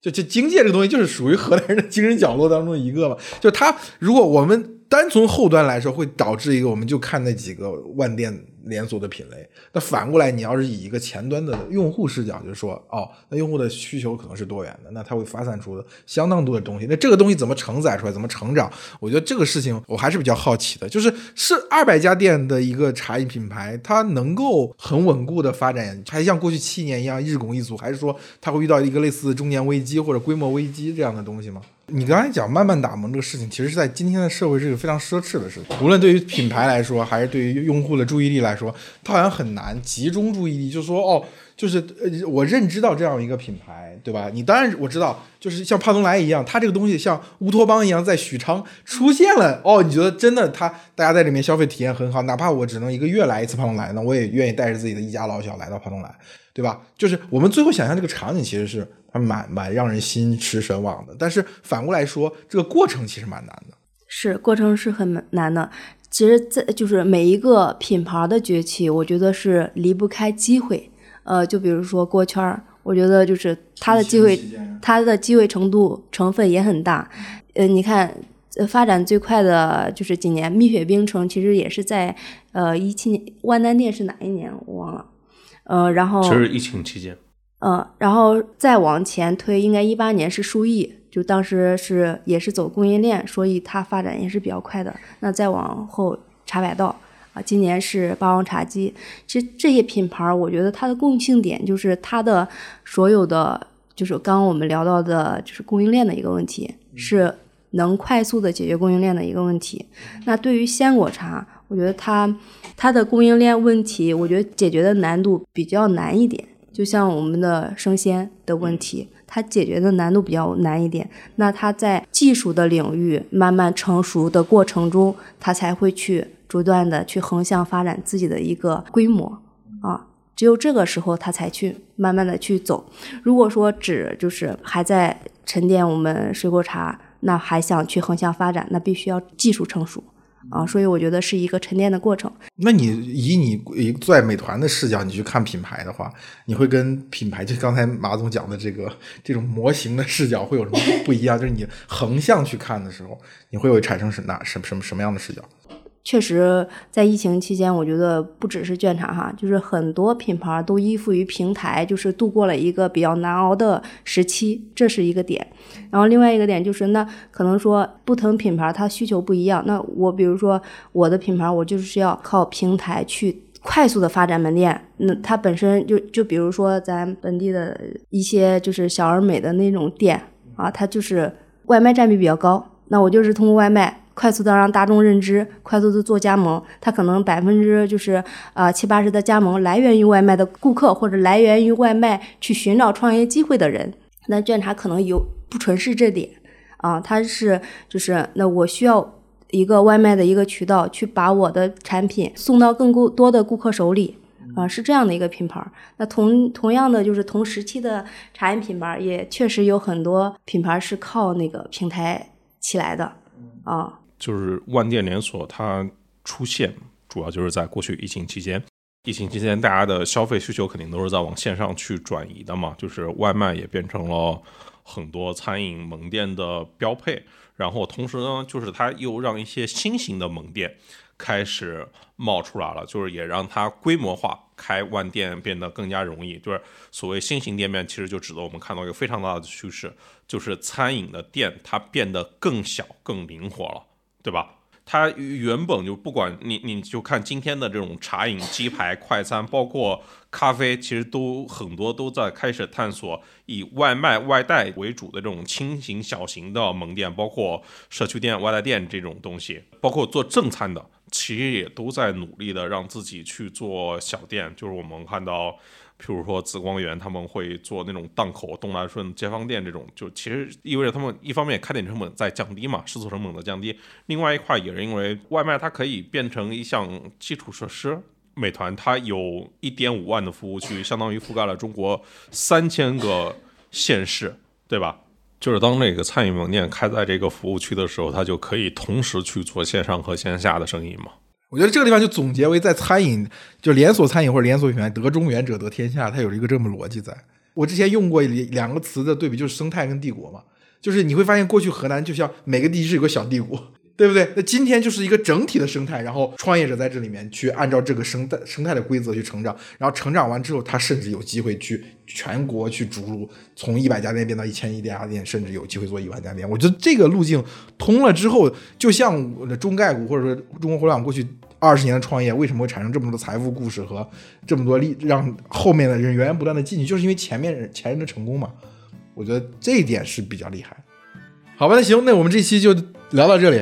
就就经济这个东西就是属于河南人的精神角落当中一个嘛。就他，如果我们单从后端来说，会导致一个，我们就看那几个万店。连锁的品类，那反过来，你要是以一个前端的用户视角，就是说，哦，那用户的需求可能是多元的，那它会发散出相当多的东西。那这个东西怎么承载出来，怎么成长？我觉得这个事情我还是比较好奇的。就是是二百家店的一个茶饮品牌，它能够很稳固的发展，还像过去七年一样日拱一卒，还是说它会遇到一个类似中年危机或者规模危机这样的东西吗？你刚才讲慢慢打磨这个事情，其实是在今天的社会是一个非常奢侈的事情，无论对于品牌来说，还是对于用户的注意力来。说，它好像很难集中注意力，就说哦，就是呃，我认知到这样一个品牌，对吧？你当然我知道，就是像帕东来一样，它这个东西像乌托邦一样，在许昌出现了，哦，你觉得真的它大家在里面消费体验很好，哪怕我只能一个月来一次帕东来，呢我也愿意带着自己的一家老小来到帕东来，对吧？就是我们最后想象这个场景其实是还蛮蛮让人心驰神往的，但是反过来说，这个过程其实蛮难的。是过程是很难的。其实，在就是每一个品牌的崛起，我觉得是离不开机会。呃，就比如说锅圈儿，我觉得就是它的机会，它的机会程度成分也很大。呃，你看，呃，发展最快的就是几年蜜雪冰城，其实也是在呃一七年，万丹店是哪一年我忘了。呃，然后其实疫情期间，嗯，然后再往前推，应该一八年是数亿，就当时是也是走供应链，所以它发展也是比较快的。那再往后，茶百道啊，今年是霸王茶姬。其实这些品牌，我觉得它的共性点就是它的所有的，就是刚刚我们聊到的，就是供应链的一个问题，是能快速的解决供应链的一个问题。那对于鲜果茶，我觉得它它的供应链问题，我觉得解决的难度比较难一点。就像我们的生鲜的问题，它解决的难度比较难一点。那它在技术的领域慢慢成熟的过程中，它才会去逐断的去横向发展自己的一个规模啊。只有这个时候，它才去慢慢的去走。如果说只就是还在沉淀我们水果茶，那还想去横向发展，那必须要技术成熟啊。所以我觉得是一个沉淀的过程。那你以你以在美团的视角，你去看品牌的话，你会跟品牌就刚才马总讲的这个这种模型的视角会有什么不一样？就是你横向去看的时候，你会有产生什哪什什么什么样的视角？确实，在疫情期间，我觉得不只是卷厂哈，就是很多品牌都依附于平台，就是度过了一个比较难熬的时期，这是一个点。然后另外一个点就是，那可能说不同品牌它需求不一样。那我比如说我的品牌，我就是要靠平台去快速的发展门店。那它本身就就比如说咱本地的一些就是小而美的那种店啊，它就是外卖占比比较高。那我就是通过外卖。快速的让大众认知，快速的做加盟，它可能百分之就是啊七八十的加盟来源于外卖的顾客，或者来源于外卖去寻找创业机会的人。那卷茶可能有不纯是这点啊，它是就是那我需要一个外卖的一个渠道去把我的产品送到更多的顾客手里啊，是这样的一个品牌。那同同样的就是同时期的茶饮品牌，也确实有很多品牌是靠那个平台起来的啊。就是万店连锁，它出现主要就是在过去疫情期间。疫情期间，大家的消费需求肯定都是在往线上去转移的嘛，就是外卖也变成了很多餐饮门店的标配。然后同时呢，就是它又让一些新型的门店开始冒出来了，就是也让它规模化开万店变得更加容易。就是所谓新型店面，其实就指的我们看到一个非常大的趋势，就是餐饮的店它变得更小、更灵活了。对吧？它原本就不管你，你就看今天的这种茶饮、鸡排、(laughs) 快餐，包括咖啡，其实都很多都在开始探索以外卖外带为主的这种轻型、小型的门店，包括社区店、外带店这种东西，包括做正餐的，其实也都在努力的让自己去做小店。就是我们看到。譬如说紫光园他们会做那种档口、东来顺街坊店这种，就其实意味着他们一方面开店成本在降低嘛，试错成本的降低；另外一块也是因为外卖它可以变成一项基础设施。美团它有一点五万的服务区，相当于覆盖了中国三千个县市，对吧？就是当那个餐饮门店开在这个服务区的时候，它就可以同时去做线上和线下的生意嘛。我觉得这个地方就总结为在餐饮，就连锁餐饮或者连锁品牌得中原者得天下，它有一个这么逻辑在。我之前用过两个词的对比，就是生态跟帝国嘛。就是你会发现，过去河南就像每个地区是有个小帝国。对不对？那今天就是一个整体的生态，然后创业者在这里面去按照这个生态生态的规则去成长，然后成长完之后，他甚至有机会去全国去逐鹿，从一百家店变到一千一家店，甚至有机会做一万家店。我觉得这个路径通了之后，就像中概股或者说中国互联网过去二十年的创业，为什么会产生这么多财富故事和这么多利，让后面的人源源不断的进去，就是因为前面前人的成功嘛。我觉得这一点是比较厉害。好吧，那行，那我们这期就聊到这里。